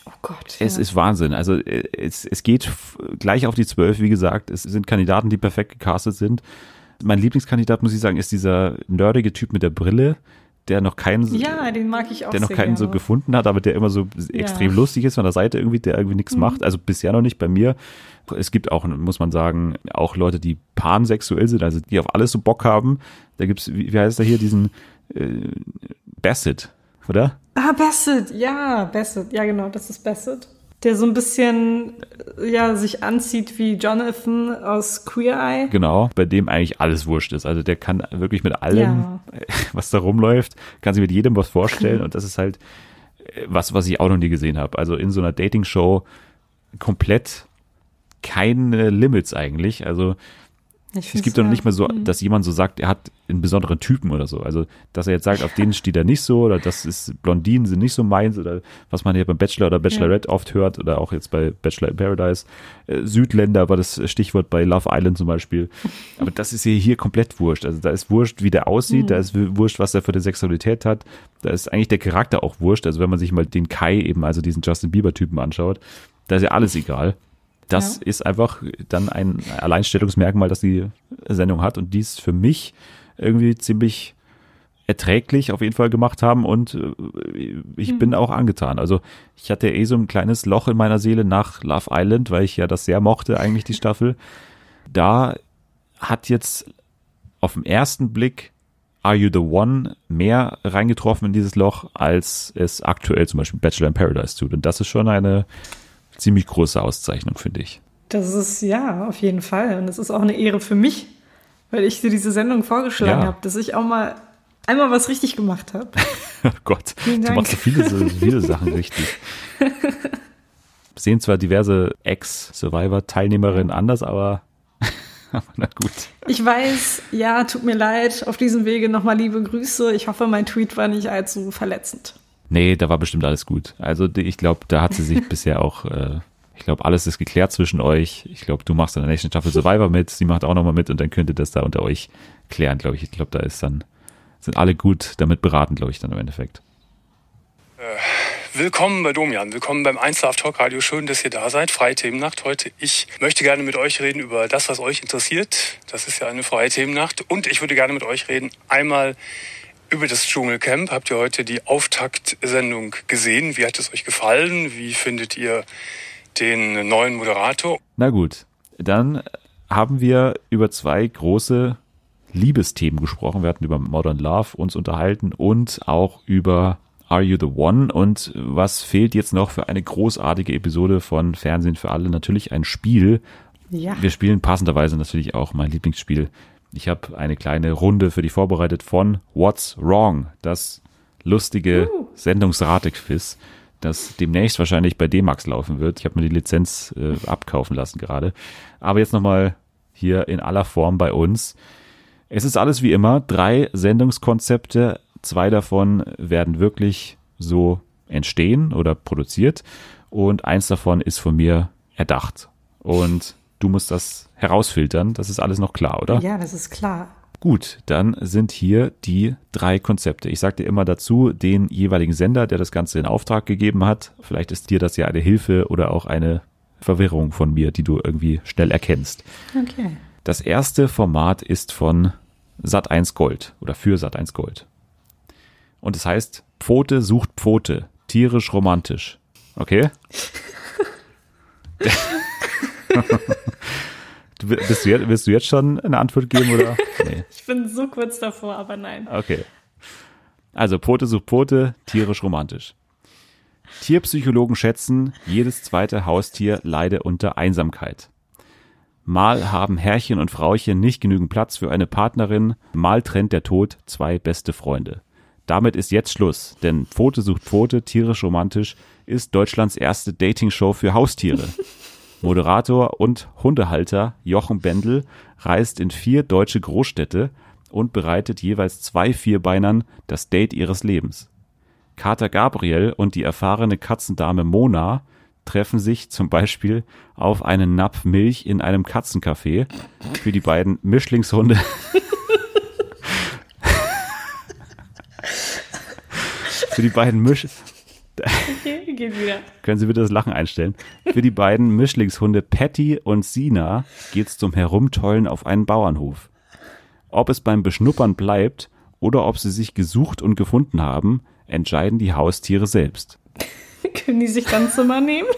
Oh Gott. Es ja. ist Wahnsinn. Also äh, es, es geht gleich auf die zwölf, wie gesagt. Es sind Kandidaten, die perfekt gecastet sind. Mein Lieblingskandidat, muss ich sagen, ist dieser nerdige Typ mit der Brille, der noch keinen, ja, den mag ich auch der noch sehr keinen so gerne. gefunden hat, aber der immer so extrem lustig ist von der Seite irgendwie, der irgendwie nichts Mhm. macht. Also bisher noch nicht bei mir. Es gibt auch, muss man sagen, auch Leute, die pansexuell sind, also die auf alles so Bock haben. Da gibt's, wie, wie heißt der hier, diesen äh, Bassett, oder? Ah, Bassett, ja, Bassett, ja genau, das ist Bassett. Der so ein bisschen, äh, ja, sich anzieht wie Jonathan aus Queer Eye. Genau, bei dem eigentlich alles wurscht ist. Also der kann wirklich mit allem, Ja. *laughs* was da rumläuft, kann sich mit jedem was vorstellen *laughs* und das ist halt äh, was, was ich auch noch nie gesehen habe. Also in so einer Dating-Show komplett keine Limits eigentlich. Also es gibt doch ja- nicht mal so, Mhm. dass jemand so sagt, er hat einen besonderen Typen oder so. Also, dass er jetzt sagt, auf den steht er nicht so oder das ist Blondinen sind nicht so meins oder was man hier beim Bachelor oder Bachelorette oft hört oder auch jetzt bei Bachelor in Paradise. Äh, Südländer war das Stichwort bei Love Island zum Beispiel. *laughs* Aber das ist hier, hier komplett wurscht. Also, da ist wurscht, wie der aussieht, Mhm. da ist wurscht, was er für eine Sexualität hat. Da ist eigentlich der Charakter auch wurscht. Also, wenn man sich mal den Kai eben, also diesen Justin Bieber-Typen anschaut, da ist ja alles egal. Das Ja. ist einfach dann ein Alleinstellungsmerkmal, das die Sendung hat und die es für mich irgendwie ziemlich erträglich auf jeden Fall gemacht haben und äh, ich bin auch angetan. Also ich hatte eh so ein kleines Loch in meiner Seele nach Love Island, weil ich ja das sehr mochte, eigentlich die Staffel. Da hat jetzt auf den ersten Blick Are You the One mehr reingetroffen in dieses Loch, als es aktuell zum Beispiel Bachelor in Paradise tut. Und das ist schon eine ziemlich große Auszeichnung, finde ich. Das ist ja auf jeden Fall. Und es ist auch eine Ehre für mich, weil ich dir diese Sendung vorgeschlagen Ja. habe, dass ich auch mal einmal was richtig gemacht habe. *laughs* Oh Gott, du machst so viele, so *laughs* viele Sachen richtig. Sehen zwar diverse Ex-Survivor-Teilnehmerinnen anders, aber, *laughs* aber na gut. Ich weiß, ja, tut mir leid. Auf diesem Wege nochmal liebe Grüße. Ich hoffe, mein Tweet war nicht allzu verletzend. Nee, da war bestimmt alles gut. Also ich glaube, da hat sie sich *laughs* bisher auch, äh, ich glaube, alles ist geklärt zwischen euch. Ich glaube, du machst in der nächsten Staffel Survivor mit, sie macht auch nochmal mit und dann könnt ihr das da unter euch klären, glaube ich. Ich glaube, da ist dann, sind alle gut damit beraten, glaube ich, dann im Endeffekt. Willkommen bei Domian, willkommen beim 1 Love Talk Radio. Schön, dass ihr da seid. Freie Themennacht heute. Ich möchte gerne mit euch reden über das, was euch interessiert. Das ist ja eine freie Themennacht. Und ich würde gerne mit euch reden einmal über das Dschungelcamp. Habt ihr heute die Auftaktsendung gesehen? Wie hat es euch gefallen? Wie findet ihr den neuen Moderator? Na gut, dann haben wir über zwei große Liebesthemen gesprochen. Wir hatten über Modern Love uns unterhalten und auch über Are You the One? Und was fehlt jetzt noch für eine großartige Episode von Fernsehen für alle? Natürlich ein Spiel. Ja. Wir spielen passenderweise natürlich auch mein Lieblingsspiel. Ich habe eine kleine Runde für dich vorbereitet von What's Wrong? Das lustige Uh. Sendungsrate-Quiz, das demnächst wahrscheinlich bei D-Max laufen wird. Ich habe mir die Lizenz äh, abkaufen lassen gerade. Aber jetzt nochmal hier in aller Form bei uns. Es ist alles wie immer, drei Sendungskonzepte, zwei davon werden wirklich so entstehen oder produziert und eins davon ist von mir erdacht. Und du musst das herausfiltern, das ist alles noch klar, oder? Ja, das ist klar. Gut, dann sind hier die drei Konzepte. Ich sage dir immer dazu den jeweiligen Sender, der das Ganze in Auftrag gegeben hat. Vielleicht ist dir das ja eine Hilfe oder auch eine Verwirrung von mir, die du irgendwie schnell erkennst. Okay. Das erste Format ist von Sat1 Gold oder für Sat1 Gold. Und es heißt Pfote sucht Pfote, tierisch romantisch. Okay? *laughs* du, bist du, jetzt- willst du jetzt schon eine Antwort geben oder? *laughs* Nee. Ich bin so kurz davor, aber nein. Okay. Also Pfote sucht Pfote, tierisch romantisch. Tierpsychologen schätzen, jedes zweite Haustier leide unter Einsamkeit. Mal haben Herrchen und Frauchen nicht genügend Platz für eine Partnerin, mal trennt der Tod zwei beste Freunde. Damit ist jetzt Schluss, denn Pfote sucht Pfote, tierisch romantisch, ist Deutschlands erste Dating-Show für Haustiere. *laughs* Moderator und Hundehalter Jochen Bendel reist in vier deutsche Großstädte und bereitet jeweils zwei Vierbeinern das Date ihres Lebens. Kater Gabriel und die erfahrene Katzendame Mona treffen sich zum Beispiel auf einen Napf Milch in einem Katzencafé. Für die beiden Mischlingshunde *laughs* Für die beiden Misch Okay, *laughs* geht wieder. können Sie bitte das Lachen einstellen? Für die beiden Mischlingshunde Patty und Sina geht's zum Herumtollen auf einen Bauernhof. Ob es beim Beschnuppern bleibt oder ob sie sich gesucht und gefunden haben, entscheiden die Haustiere selbst. *laughs* Können die sich dann Zimmer nehmen?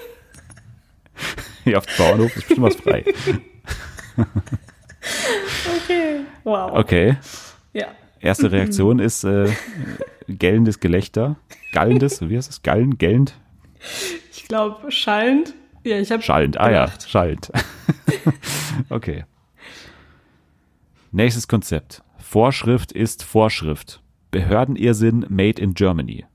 Hier auf dem Bauernhof ist bestimmt was frei. *laughs* Okay. Wow. Okay, Ja. Erste *laughs* Reaktion ist äh, gellendes Gelächter. Gallendes, wie heißt das? Gallen, gellend? Ich glaube, schallend. Ja, ich habe Schallend, ah ja, schallend. *laughs* okay. Nächstes Konzept. Vorschrift ist Vorschrift. Behördenirrsinn made in Germany.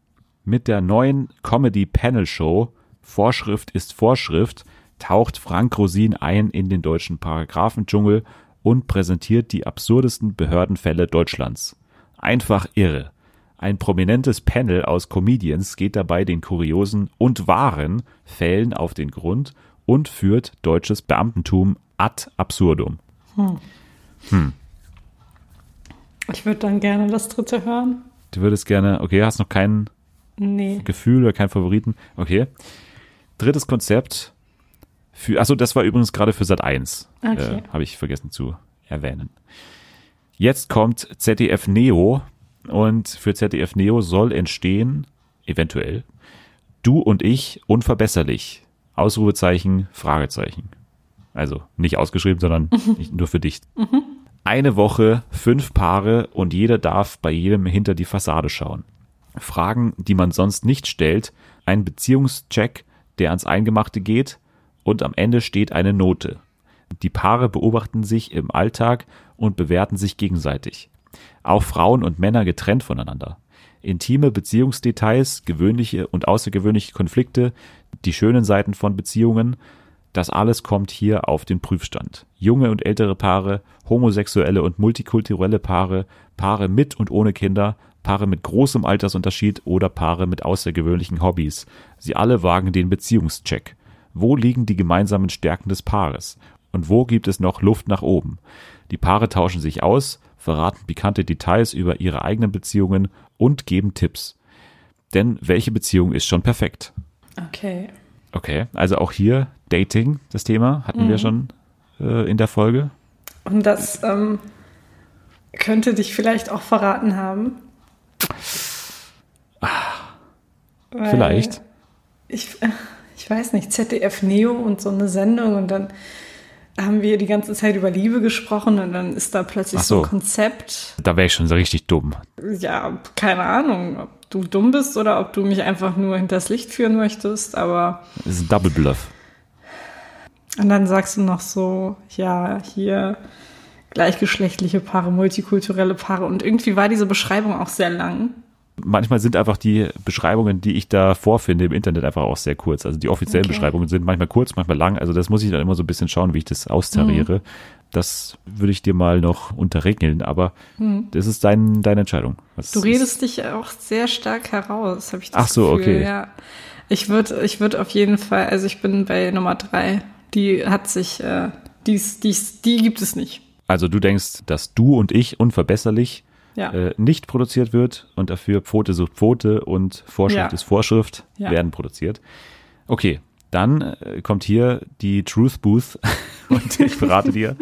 Mit der neuen Comedy-Panel-Show Vorschrift ist Vorschrift taucht Frank Rosin ein in den deutschen Paragraphendschungel und präsentiert die absurdesten Behördenfälle Deutschlands. Einfach irre. Ein prominentes Panel aus Comedians geht dabei den kuriosen und wahren Fällen auf den Grund und führt deutsches Beamtentum ad absurdum. Ich würde dann gerne das dritte hören. Du würdest gerne, okay, hast noch kein Nee. Gefühl oder keinen Favoriten. Okay. Drittes Konzept. Für, achso, das war übrigens gerade für Sat 1. Okay. Äh, Habe ich vergessen zu erwähnen. Jetzt kommt ZDF Neo und für ZDF Neo soll entstehen, eventuell, du und ich unverbesserlich. Ausrufezeichen, Fragezeichen. Also nicht ausgeschrieben, sondern nicht nur für dich. Eine Woche, fünf Paare und jeder darf bei jedem hinter die Fassade schauen. Fragen, die man sonst nicht stellt, ein Beziehungscheck, der ans Eingemachte geht und am Ende steht eine Note. Die Paare beobachten sich im Alltag und bewerten sich gegenseitig. Auch Frauen und Männer getrennt voneinander. Intime Beziehungsdetails, gewöhnliche und außergewöhnliche Konflikte, die schönen Seiten von Beziehungen, das alles kommt hier auf den Prüfstand. Junge und ältere Paare, homosexuelle und multikulturelle Paare, Paare mit und ohne Kinder, Paare mit großem Altersunterschied oder Paare mit außergewöhnlichen Hobbys. Sie alle wagen den Beziehungscheck. Wo liegen die gemeinsamen Stärken des Paares? Und wo gibt es noch Luft nach oben? Die Paare tauschen sich aus, verraten pikante Details über ihre eigenen Beziehungen und geben Tipps. Denn welche Beziehung ist schon perfekt? Okay. Okay, also auch hier Dating, das Thema, hatten wir schon äh, in der Folge. Und das ähm, könnte dich vielleicht auch verraten haben. Weil Vielleicht. Ich, *laughs* ich weiß nicht, ZDF Neo und so eine Sendung und dann haben wir die ganze Zeit über Liebe gesprochen und dann ist da plötzlich so. so ein Konzept. Da wäre ich schon so richtig dumm. Ja, keine Ahnung, ob du dumm bist oder ob du mich einfach nur hinters Licht führen möchtest, aber Das ist ein Double Bluff. und dann sagst du noch so, ja, hier gleichgeschlechtliche Paare, multikulturelle Paare und irgendwie war diese Beschreibung auch sehr lang. Manchmal sind einfach die Beschreibungen, die ich da vorfinde im Internet einfach auch sehr kurz. Also die offiziellen Okay. Beschreibungen sind manchmal kurz, manchmal lang. Also das muss ich dann immer so ein bisschen schauen, wie ich das austariere. Mhm. Das würde ich dir mal noch unterregeln, aber das ist dein, deine Entscheidung. Mhm. Du redest dich auch sehr stark heraus, habe ich das Ach so, Gefühl. okay. Ja. Ich würde ich würd auf jeden Fall, also ich bin bei Nummer drei. Die hat sich, äh, dies, dies, die gibt es nicht. Also du denkst, dass du und ich unverbesserlich Ja. äh, nicht produziert wird und dafür Pfote sucht Pfote und Vorschrift Ja. ist Vorschrift Ja. werden produziert. Okay, dann äh, kommt hier die Truth Booth *laughs* und ich verrate dir,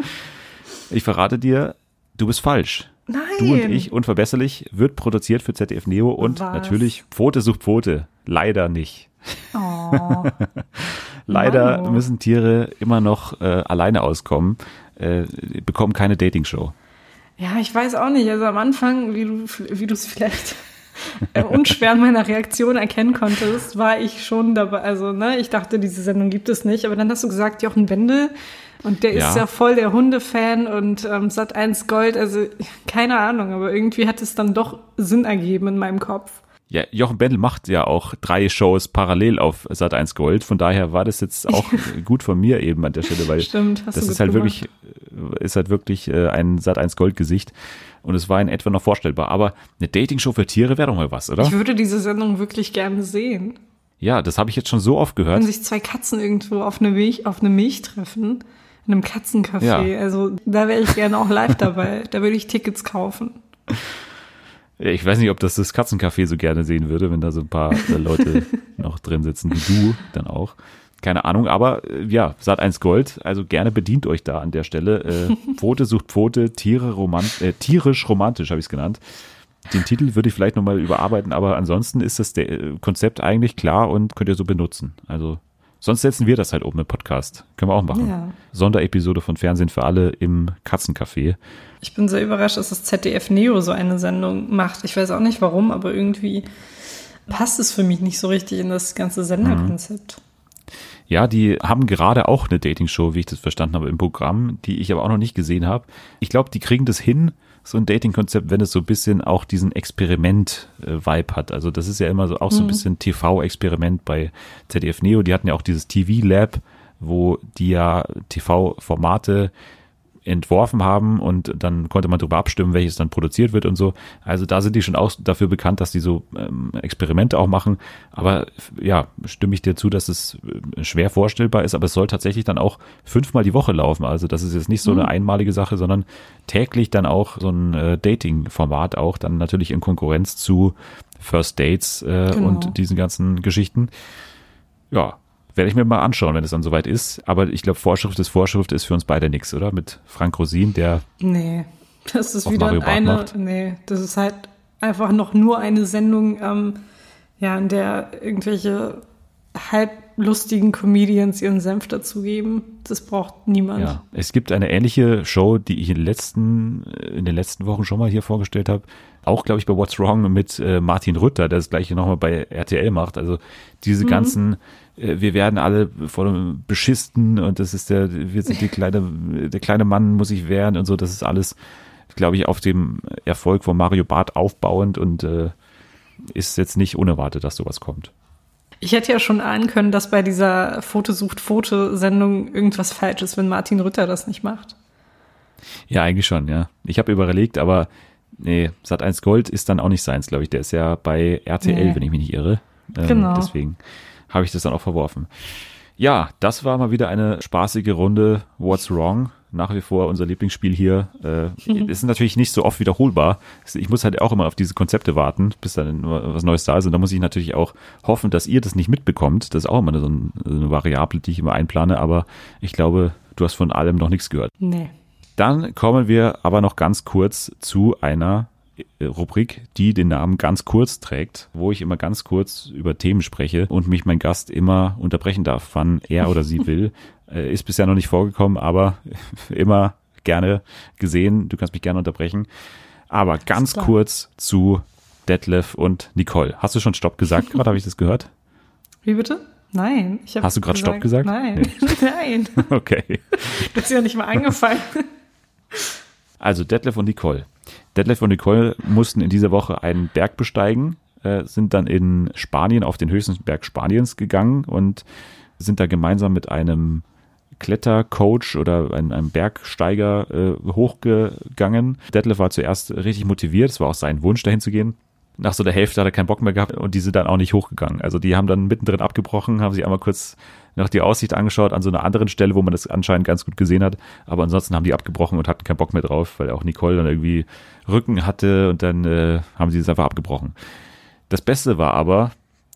ich verrate dir, du bist falsch. Nein. Du und ich unverbesserlich wird produziert für ZDF Neo und Was? natürlich Pfote sucht Pfote. Leider nicht. Oh. *laughs* Leider Mano. müssen Tiere immer noch äh, alleine auskommen, äh, bekommen keine Dating-Show. Ja, ich weiß auch nicht. Also am Anfang, wie du wie du es vielleicht äh, unschwer an meiner Reaktion erkennen konntest, war ich schon dabei. Also, ne, ich dachte, diese Sendung gibt es nicht. Aber dann hast du gesagt, Jochen Bendel. Und der Ja. ist ja voll der Hundefan und ähm, Sat 1 Gold. Also, keine Ahnung, aber irgendwie hat es dann doch Sinn ergeben in meinem Kopf. Ja, Jochen Bendel macht ja auch drei Shows parallel auf Sat1 Gold. Von daher war das jetzt auch *laughs* gut von mir eben an der Stelle, weil Stimmt, hast das du ist halt gemacht. wirklich, ist halt wirklich äh, ein Sat1 Gold Gesicht. Und es war in etwa noch vorstellbar. Aber eine Dating-Show für Tiere wäre doch mal was, oder? Ich würde diese Sendung wirklich gerne sehen. Ja, das habe ich jetzt schon so oft gehört. Wenn sich zwei Katzen irgendwo auf eine Milch, auf eine Milch treffen, in einem Katzencafé. Ja. Also da wäre ich gerne auch live dabei. Da würde ich Tickets kaufen. Ich weiß nicht, ob das das Katzencafé so gerne sehen würde, wenn da so ein paar äh, Leute *laughs* noch drin sitzen, wie du dann auch. Keine Ahnung, aber äh, ja, Sat1 Gold, also gerne bedient euch da an der Stelle. Äh, *laughs* Pfote sucht Pfote, Tiere romant äh, tierisch romantisch habe ich es genannt. Den Titel würde ich vielleicht nochmal überarbeiten, aber ansonsten ist das der, äh, Konzept eigentlich klar und könnt ihr so benutzen. Also sonst setzen wir das halt oben im Podcast. Können wir auch machen. Ja. Sonderepisode von Fernsehen für alle im Katzencafé. Ich bin sehr überrascht, dass das ZDF Neo so eine Sendung macht. Ich weiß auch nicht warum, aber irgendwie passt es für mich nicht so richtig in das ganze Senderkonzept. Ja, die haben gerade auch eine Dating-Show, wie ich das verstanden habe, im Programm, die ich aber auch noch nicht gesehen habe. Ich glaube, die kriegen das hin, so ein Dating-Konzept, wenn es so ein bisschen auch diesen Experiment-Vibe hat. Also das ist ja immer so auch so ein bisschen TV-Experiment bei ZDF Neo. Die hatten ja auch dieses TV-Lab, wo die ja TV-Formate entworfen haben und dann konnte man darüber abstimmen, welches dann produziert wird und so. Also da sind die schon auch dafür bekannt, dass die so ähm, Experimente auch machen. Aber ja, stimme ich dir zu, dass es äh, schwer vorstellbar ist, aber es soll tatsächlich dann auch fünfmal die Woche laufen. Also das ist jetzt nicht so eine einmalige Sache, sondern täglich dann auch so ein äh, Dating-Format auch, dann natürlich in Konkurrenz zu First Dates äh, Genau. und diesen ganzen Geschichten. Ja, werde ich mir mal anschauen, wenn es dann soweit ist. Aber ich glaube, Vorschrift ist Vorschrift ist für uns beide nichts, oder? Mit Frank Rosin, der Nee, das ist wieder eine, macht. nee, das ist halt einfach noch nur eine Sendung, ähm, ja, in der irgendwelche halblustigen Comedians ihren Senf dazugeben. Das braucht niemand. Ja, es gibt eine ähnliche Show, die ich in den letzten, in den letzten Wochen schon mal hier vorgestellt habe. Auch, glaube ich, bei What's Wrong mit äh, Martin Rütter, der das gleiche nochmal bei RTL macht. Also diese ganzen, äh, wir werden alle von beschisten und das ist der, wir sind die kleine, der kleine Mann muss sich wehren und so. Das ist alles, glaube ich, auf dem Erfolg von Mario Barth aufbauend und äh, ist jetzt nicht unerwartet, dass sowas kommt. Ich hätte ja schon ahnen können, dass bei dieser Foto-sucht-Foto-Sendung irgendwas falsch ist, wenn Martin Rütter das nicht macht. Ja, eigentlich schon, ja. Ich habe überlegt, aber nee, Sat1 Gold ist dann auch nicht seins, glaube ich. Der ist ja bei RTL, Nee. wenn ich mich nicht irre. Ähm, Genau. Deswegen habe ich das dann auch verworfen. Ja, das war mal wieder eine spaßige Runde What's Wrong. Nach wie vor unser Lieblingsspiel hier. Äh, ist natürlich nicht so oft wiederholbar. Ich muss halt auch immer auf diese Konzepte warten, bis dann was Neues da ist. Und da muss ich natürlich auch hoffen, dass ihr das nicht mitbekommt. Das ist auch immer so ein- so eine Variable, die ich immer einplane. Aber ich glaube, du hast von allem noch nichts gehört. Nee. Dann kommen wir aber noch ganz kurz zu einer Rubrik, die den Namen ganz kurz trägt, wo ich immer ganz kurz über Themen spreche und mich mein Gast immer unterbrechen darf, wann er oder sie *laughs* will. Äh, ist bisher noch nicht vorgekommen, aber *laughs* immer gerne gesehen. Du kannst mich gerne unterbrechen. Aber ganz kurz zu Detlef und Nicole. Hast du schon Stopp gesagt? Gerade habe ich das gehört. Wie bitte? Nein. Ich Hast du gerade Stopp gesagt? Nein. Nee. *laughs* Nein. okay. Das ist ja nicht mal eingefallen. Also Detlef und Nicole. Detlef und Nicole mussten in dieser Woche einen Berg besteigen, äh, sind dann in Spanien auf den höchsten Berg Spaniens gegangen und sind da gemeinsam mit einem Klettercoach oder einem, einem Bergsteiger äh, hochgegangen. Detlef war zuerst richtig motiviert, es war auch sein Wunsch, dahin zu gehen. Nach so der Hälfte hat er keinen Bock mehr gehabt und die sind dann auch nicht hochgegangen. Also die haben dann mittendrin abgebrochen, haben sich einmal kurz noch die Aussicht angeschaut an so einer anderen Stelle, wo man das anscheinend ganz gut gesehen hat. Aber ansonsten haben die abgebrochen und hatten keinen Bock mehr drauf, weil auch Nicole dann irgendwie Rücken hatte und dann äh, haben sie es einfach abgebrochen. Das Beste war aber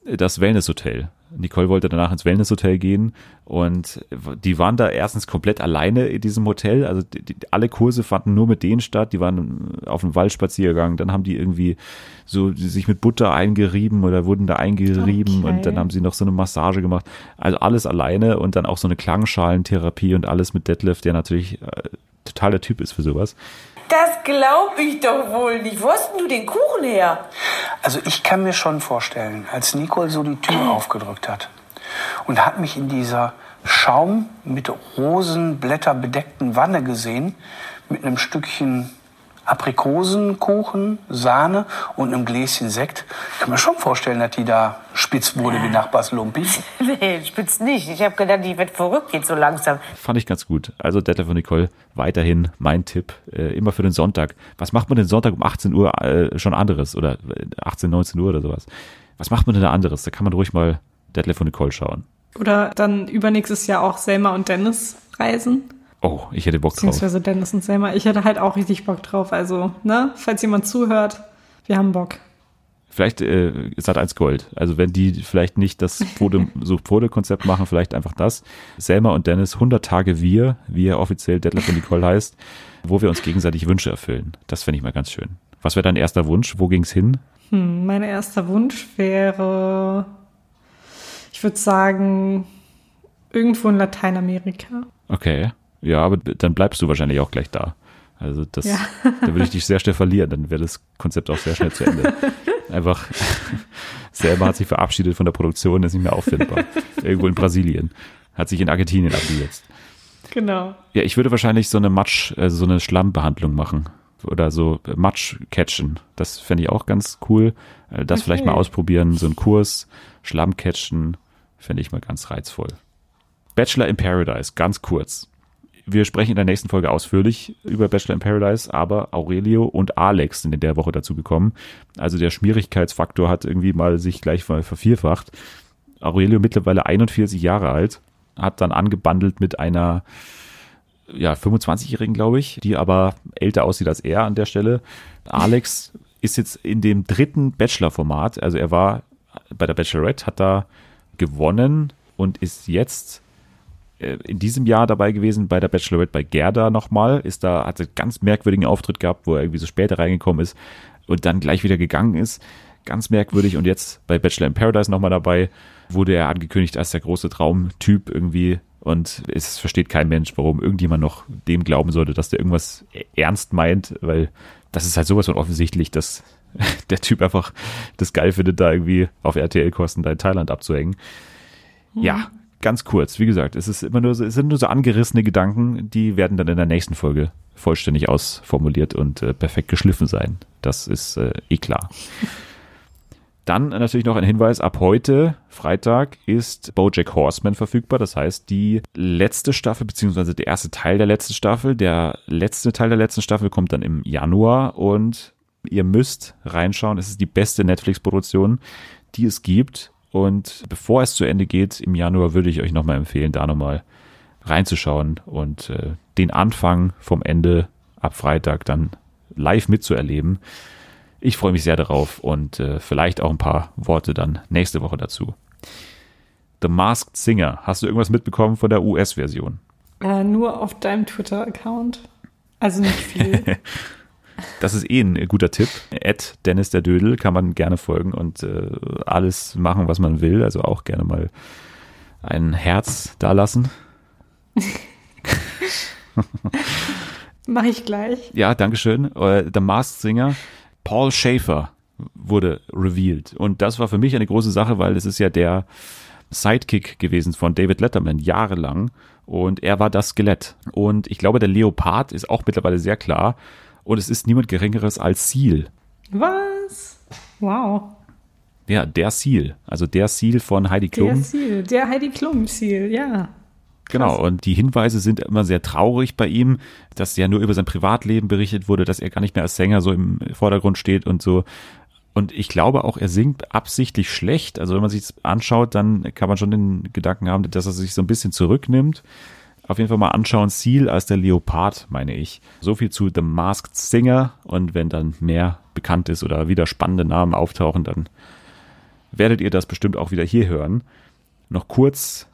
das Wellness-Hotel. Nicole wollte danach ins Wellness-Hotel gehen und die waren da erstens komplett alleine in diesem Hotel. Also die, die, alle Kurse fanden nur mit denen statt. Die waren auf einem Waldspaziergang. Dann haben die irgendwie so sich mit Butter eingerieben oder wurden da eingerieben okay. und dann haben sie noch so eine Massage gemacht. Also alles alleine und dann auch so eine Klangschalentherapie und alles mit Deadlift, der natürlich äh, total der Typ ist für sowas. Das glaube ich doch wohl nicht. Wo hast du den Kuchen her? Also ich kann mir schon vorstellen, als Nicole so die Tür *clears throat* aufgedrückt hat und hat mich in dieser Schaum mit Rosenblätter bedeckten Wanne gesehen, mit einem Stückchen Aprikosenkuchen, Sahne und einem Gläschen Sekt. Ich kann mir schon vorstellen, dass die da spitz wurde wie Nachbarslumpi. *laughs* nee, spitz nicht. Ich habe gedacht, die wird verrückt jetzt so langsam. Fand ich ganz gut. Also Detlef und Nicole, weiterhin mein Tipp, äh, immer für den Sonntag. Was macht man den Sonntag um 18 Uhr äh, schon anderes oder 18, äh, 19 Uhr oder sowas? Was macht man denn da anderes? Da kann man ruhig mal Detlef und Nicole schauen. Oder dann übernächstes Jahr auch Selma und Dennis reisen. Oh, ich hätte Bock drauf. Beziehungsweise Dennis und Selma. Ich hätte halt auch richtig Bock drauf. Also, ne, falls jemand zuhört, wir haben Bock. Vielleicht äh, ist halt eins Gold. Also wenn die vielleicht nicht das Foto, *laughs* so Fotokonzept machen, vielleicht einfach das. Selma und Dennis, 100 Tage wir, wie er offiziell Detlef und Nicole heißt, wo wir uns gegenseitig Wünsche erfüllen. Das fände ich mal ganz schön. Was wäre dein erster Wunsch? Wo ging's hin? Hm, mein erster Wunsch wäre, ich würde sagen, irgendwo in Lateinamerika. Okay. Ja, aber dann bleibst du wahrscheinlich auch gleich da. Also das, ja. *laughs* da würde ich dich sehr schnell verlieren, dann wäre das Konzept auch sehr schnell zu Ende. *laughs* Einfach *laughs* selber hat sich verabschiedet von der Produktion, ist nicht mehr auffindbar. Irgendwo in Brasilien. Hat sich in Argentinien abgesetzt. Genau. Ja, ich würde wahrscheinlich so eine Matsch, also so eine Schlammbehandlung machen. Oder so Matsch catchen. Das fände ich auch ganz cool. Äh, das okay. vielleicht mal ausprobieren. So ein Kurs, Schlamm catchen, fände ich mal ganz reizvoll. Bachelor in Paradise, ganz kurz. Wir sprechen in der nächsten Folge ausführlich über Bachelor in Paradise, aber Aurelio und Alex sind in der Woche dazu gekommen. Also der Schwierigkeitsfaktor hat irgendwie mal sich gleich mal vervierfacht. Aurelio mittlerweile 41 Jahre alt, hat dann angebandelt mit einer ja, 25-Jährigen, glaube ich, die aber älter aussieht als er an der Stelle. Alex *laughs* ist jetzt in dem dritten Bachelor-Format, also er war bei der Bachelorette, hat da gewonnen und ist jetzt in diesem Jahr dabei gewesen bei der Bachelorette bei Gerda nochmal, ist da, hat einen ganz merkwürdigen Auftritt gehabt, wo er irgendwie so später reingekommen ist und dann gleich wieder gegangen ist. Ganz merkwürdig und jetzt bei Bachelor in Paradise nochmal dabei, wurde er angekündigt als der große Traumtyp irgendwie und es versteht kein Mensch, warum irgendjemand noch dem glauben sollte, dass der irgendwas ernst meint, weil das ist halt sowas von offensichtlich, dass *laughs* der Typ einfach das geil findet, da irgendwie auf RTL-Kosten da in Thailand abzuhängen. Ja, ganz kurz, wie gesagt, es ist immer nur so, es sind nur so angerissene Gedanken, die werden dann in der nächsten Folge vollständig ausformuliert und äh, perfekt geschliffen sein. Das ist äh, eh klar. *laughs* Dann natürlich noch ein Hinweis, ab heute, Freitag, ist Bojack Horseman verfügbar. Das heißt, die letzte Staffel, beziehungsweise der erste Teil der letzten Staffel, der letzte Teil der letzten Staffel kommt dann im Januar und ihr müsst reinschauen. Es ist die beste Netflix-Produktion, die es gibt. Und bevor es zu Ende geht im Januar, würde ich euch nochmal empfehlen, da nochmal reinzuschauen und äh, den Anfang vom Ende ab Freitag dann live mitzuerleben. Ich freue mich sehr darauf und äh, vielleicht auch ein paar Worte dann nächste Woche dazu. The Masked Singer. Hast du irgendwas mitbekommen von der US-Version? Äh, nur auf deinem Twitter-Account. Also nicht *laughs* viel. Das ist eh ein guter Tipp. Ed Dennis der Dödel kann man gerne folgen und äh, alles machen, was man will. Also auch gerne mal ein Herz dalassen. *laughs* Mache ich gleich. Ja, Dankeschön. Äh, The Masked Singer, Paul Schaefer wurde revealed. Und das war für mich eine große Sache, weil es ist ja der Sidekick gewesen von David Letterman jahrelang. Und er war das Skelett. Und ich glaube, der Leopard ist auch mittlerweile sehr klar. Und es ist niemand Geringeres als Seal. Was? Wow. Ja, der Seal. Also der Seal von Heidi Klum. Der Seal, der Heidi Klum Seal, ja. Genau, und die Hinweise sind immer sehr traurig bei ihm, dass ja nur über sein Privatleben berichtet wurde, dass er gar nicht mehr als Sänger so im Vordergrund steht und so. Und ich glaube auch, er singt absichtlich schlecht. Also wenn man sich das anschaut, dann kann man schon den Gedanken haben, dass er sich so ein bisschen zurücknimmt. Auf jeden Fall mal anschauen, Ziel als der Leopard, meine ich. So viel zu The Masked Singer. Und wenn dann mehr bekannt ist oder wieder spannende Namen auftauchen, dann werdet ihr das bestimmt auch wieder hier hören. Noch kurz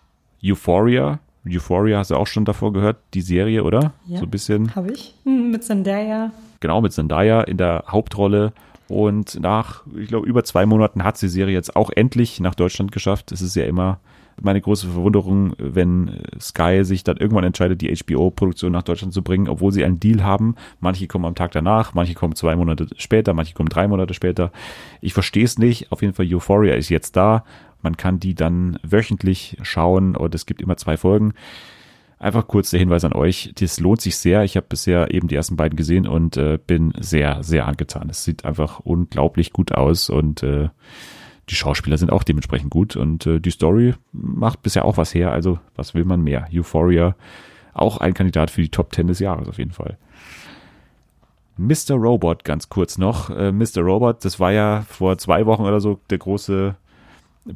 Euphoria. Euphoria hast du auch schon davor gehört, die Serie, oder? Ja, so ein bisschen. Habe ich. Hm, Mit Zendaya. Genau, mit Zendaya in der Hauptrolle. Und nach, ich glaube, über zwei Monaten hat die Serie jetzt auch endlich nach Deutschland geschafft. Es ist ja immer meine große Verwunderung, wenn Sky sich dann irgendwann entscheidet, die HBO-Produktion nach Deutschland zu bringen, obwohl sie einen Deal haben. Manche kommen am Tag danach, manche kommen zwei Monate später, manche kommen drei Monate später. Ich verstehe es nicht. Auf jeden Fall, Euphoria ist jetzt da. Man kann die dann wöchentlich schauen und es gibt immer zwei Folgen. Einfach kurz der Hinweis an euch, das lohnt sich sehr. Ich habe bisher eben die ersten beiden gesehen und äh, bin sehr, sehr angetan. Es sieht einfach unglaublich gut aus und äh, die Schauspieler sind auch dementsprechend gut und äh, die Story macht bisher auch was her. Also was will man mehr? Euphoria, auch ein Kandidat für die Top 10 des Jahres auf jeden Fall. Mr. Robot ganz kurz noch. Äh, Mr. Robot, das war ja vor zwei Wochen oder so der große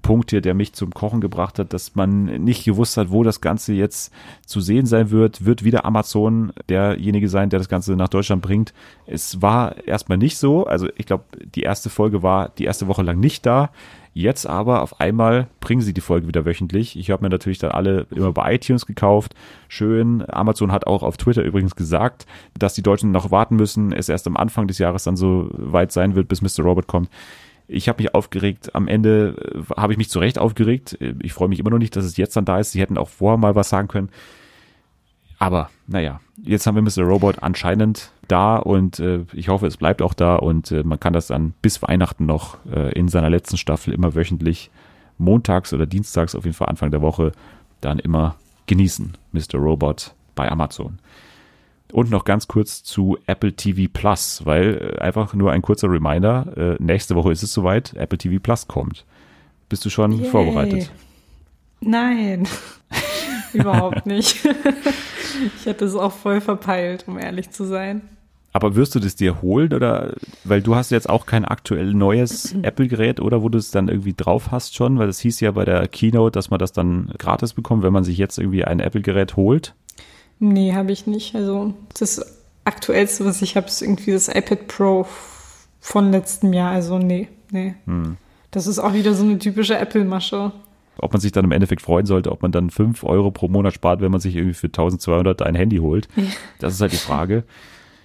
Punkt hier, der mich zum Kochen gebracht hat, dass man nicht gewusst hat, wo das Ganze jetzt zu sehen sein wird. Wird wieder Amazon derjenige sein, der das Ganze nach Deutschland bringt? Es war erstmal nicht so. Also ich glaube, die erste Folge war die erste Woche lang nicht da. Jetzt aber auf einmal bringen sie die Folge wieder wöchentlich. Ich habe mir natürlich dann alle immer bei iTunes gekauft. Schön. Amazon hat auch auf Twitter übrigens gesagt, dass die Deutschen noch warten müssen, es erst am Anfang des Jahres dann so weit sein wird, bis Mr. Robot kommt. Ich habe mich aufgeregt. Am Ende äh, habe ich mich zu Recht aufgeregt. Ich freue mich immer noch nicht, dass es jetzt dann da ist. Sie hätten auch vorher mal was sagen können. Aber naja, jetzt haben wir Mr. Robot anscheinend da und äh, ich hoffe, es bleibt auch da und äh, man kann das dann bis Weihnachten noch äh, in seiner letzten Staffel immer wöchentlich montags oder dienstags, auf jeden Fall Anfang der Woche, dann immer genießen. Mr. Robot bei Amazon. Und noch ganz kurz zu Apple TV Plus, weil äh, einfach nur ein kurzer Reminder, äh, nächste Woche ist es soweit, Apple TV Plus kommt. Bist du schon Yay. vorbereitet? Nein, *laughs* überhaupt nicht. ich hätte es auch voll verpeilt, um ehrlich zu sein. Aber wirst du das dir holen oder, weil du hast jetzt auch kein aktuell neues *clears throat* Apple-Gerät oder wo du es dann irgendwie drauf hast schon, weil es hieß ja bei der Keynote, dass man das dann gratis bekommt, wenn man sich jetzt irgendwie ein Apple-Gerät holt. Nee, habe ich nicht. Also das aktuellste, was ich habe, ist irgendwie das iPad Pro von letztem Jahr. Also nee, nee. Hm. Das ist auch wieder so eine typische Apple-Masche. Ob man sich dann im Endeffekt freuen sollte, ob man dann 5 Euro pro Monat spart, wenn man sich irgendwie für 1200 ein Handy holt. Das ist halt die Frage.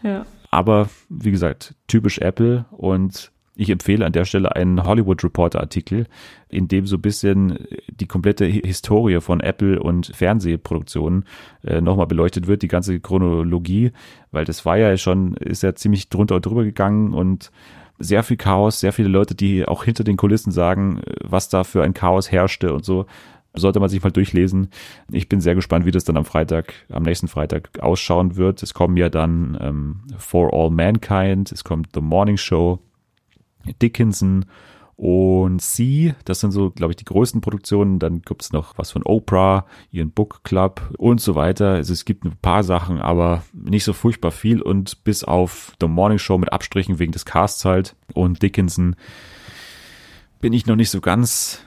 Ja. Aber wie gesagt, typisch Apple und ich empfehle an der Stelle einen Hollywood Reporter Artikel, in dem so ein bisschen die komplette Historie von Apple und Fernsehproduktionen äh, nochmal beleuchtet wird, die ganze Chronologie, weil das war ja schon, ist ja ziemlich drunter und drüber gegangen und sehr viel Chaos, sehr viele Leute, die auch hinter den Kulissen sagen, was da für ein Chaos herrschte und so. Sollte man sich mal durchlesen. Ich bin sehr gespannt, wie das dann am Freitag, am nächsten Freitag ausschauen wird. Es kommen ja dann ähm, For All Mankind, es kommt The Morning Show, Dickinson und Sie, das sind so, glaube ich, die größten Produktionen. Dann gibt es noch was von Oprah, ihren Book Club und so weiter. Also es gibt ein paar Sachen, aber nicht so furchtbar viel. Und bis auf The Morning Show mit Abstrichen wegen des Casts halt und Dickinson bin ich noch nicht so ganz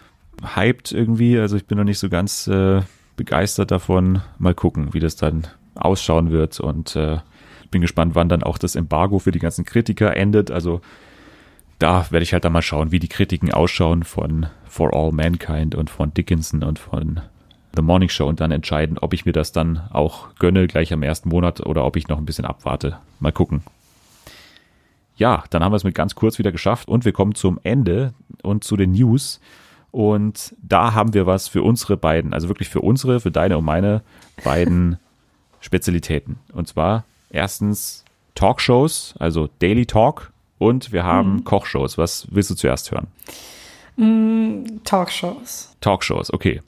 hyped irgendwie. Also ich bin noch nicht so ganz äh, begeistert davon. Mal gucken, wie das dann ausschauen wird. Und äh, bin gespannt, wann dann auch das Embargo für die ganzen Kritiker endet. Also da werde ich halt dann mal schauen, wie die Kritiken ausschauen von For All Mankind und von Dickinson und von The Morning Show und dann entscheiden, ob ich mir das dann auch gönne gleich am ersten Monat oder ob ich noch ein bisschen abwarte. Mal gucken. ja, dann haben wir es mit ganz kurz wieder geschafft und wir kommen zum Ende und zu den News. Und da haben wir was für unsere beiden, also wirklich für unsere, für deine und meine beiden *laughs* Spezialitäten. Und zwar erstens Talkshows, also Daily Talk und wir haben Kochshows. Was willst du zuerst hören? Talkshows. Talkshows, okay.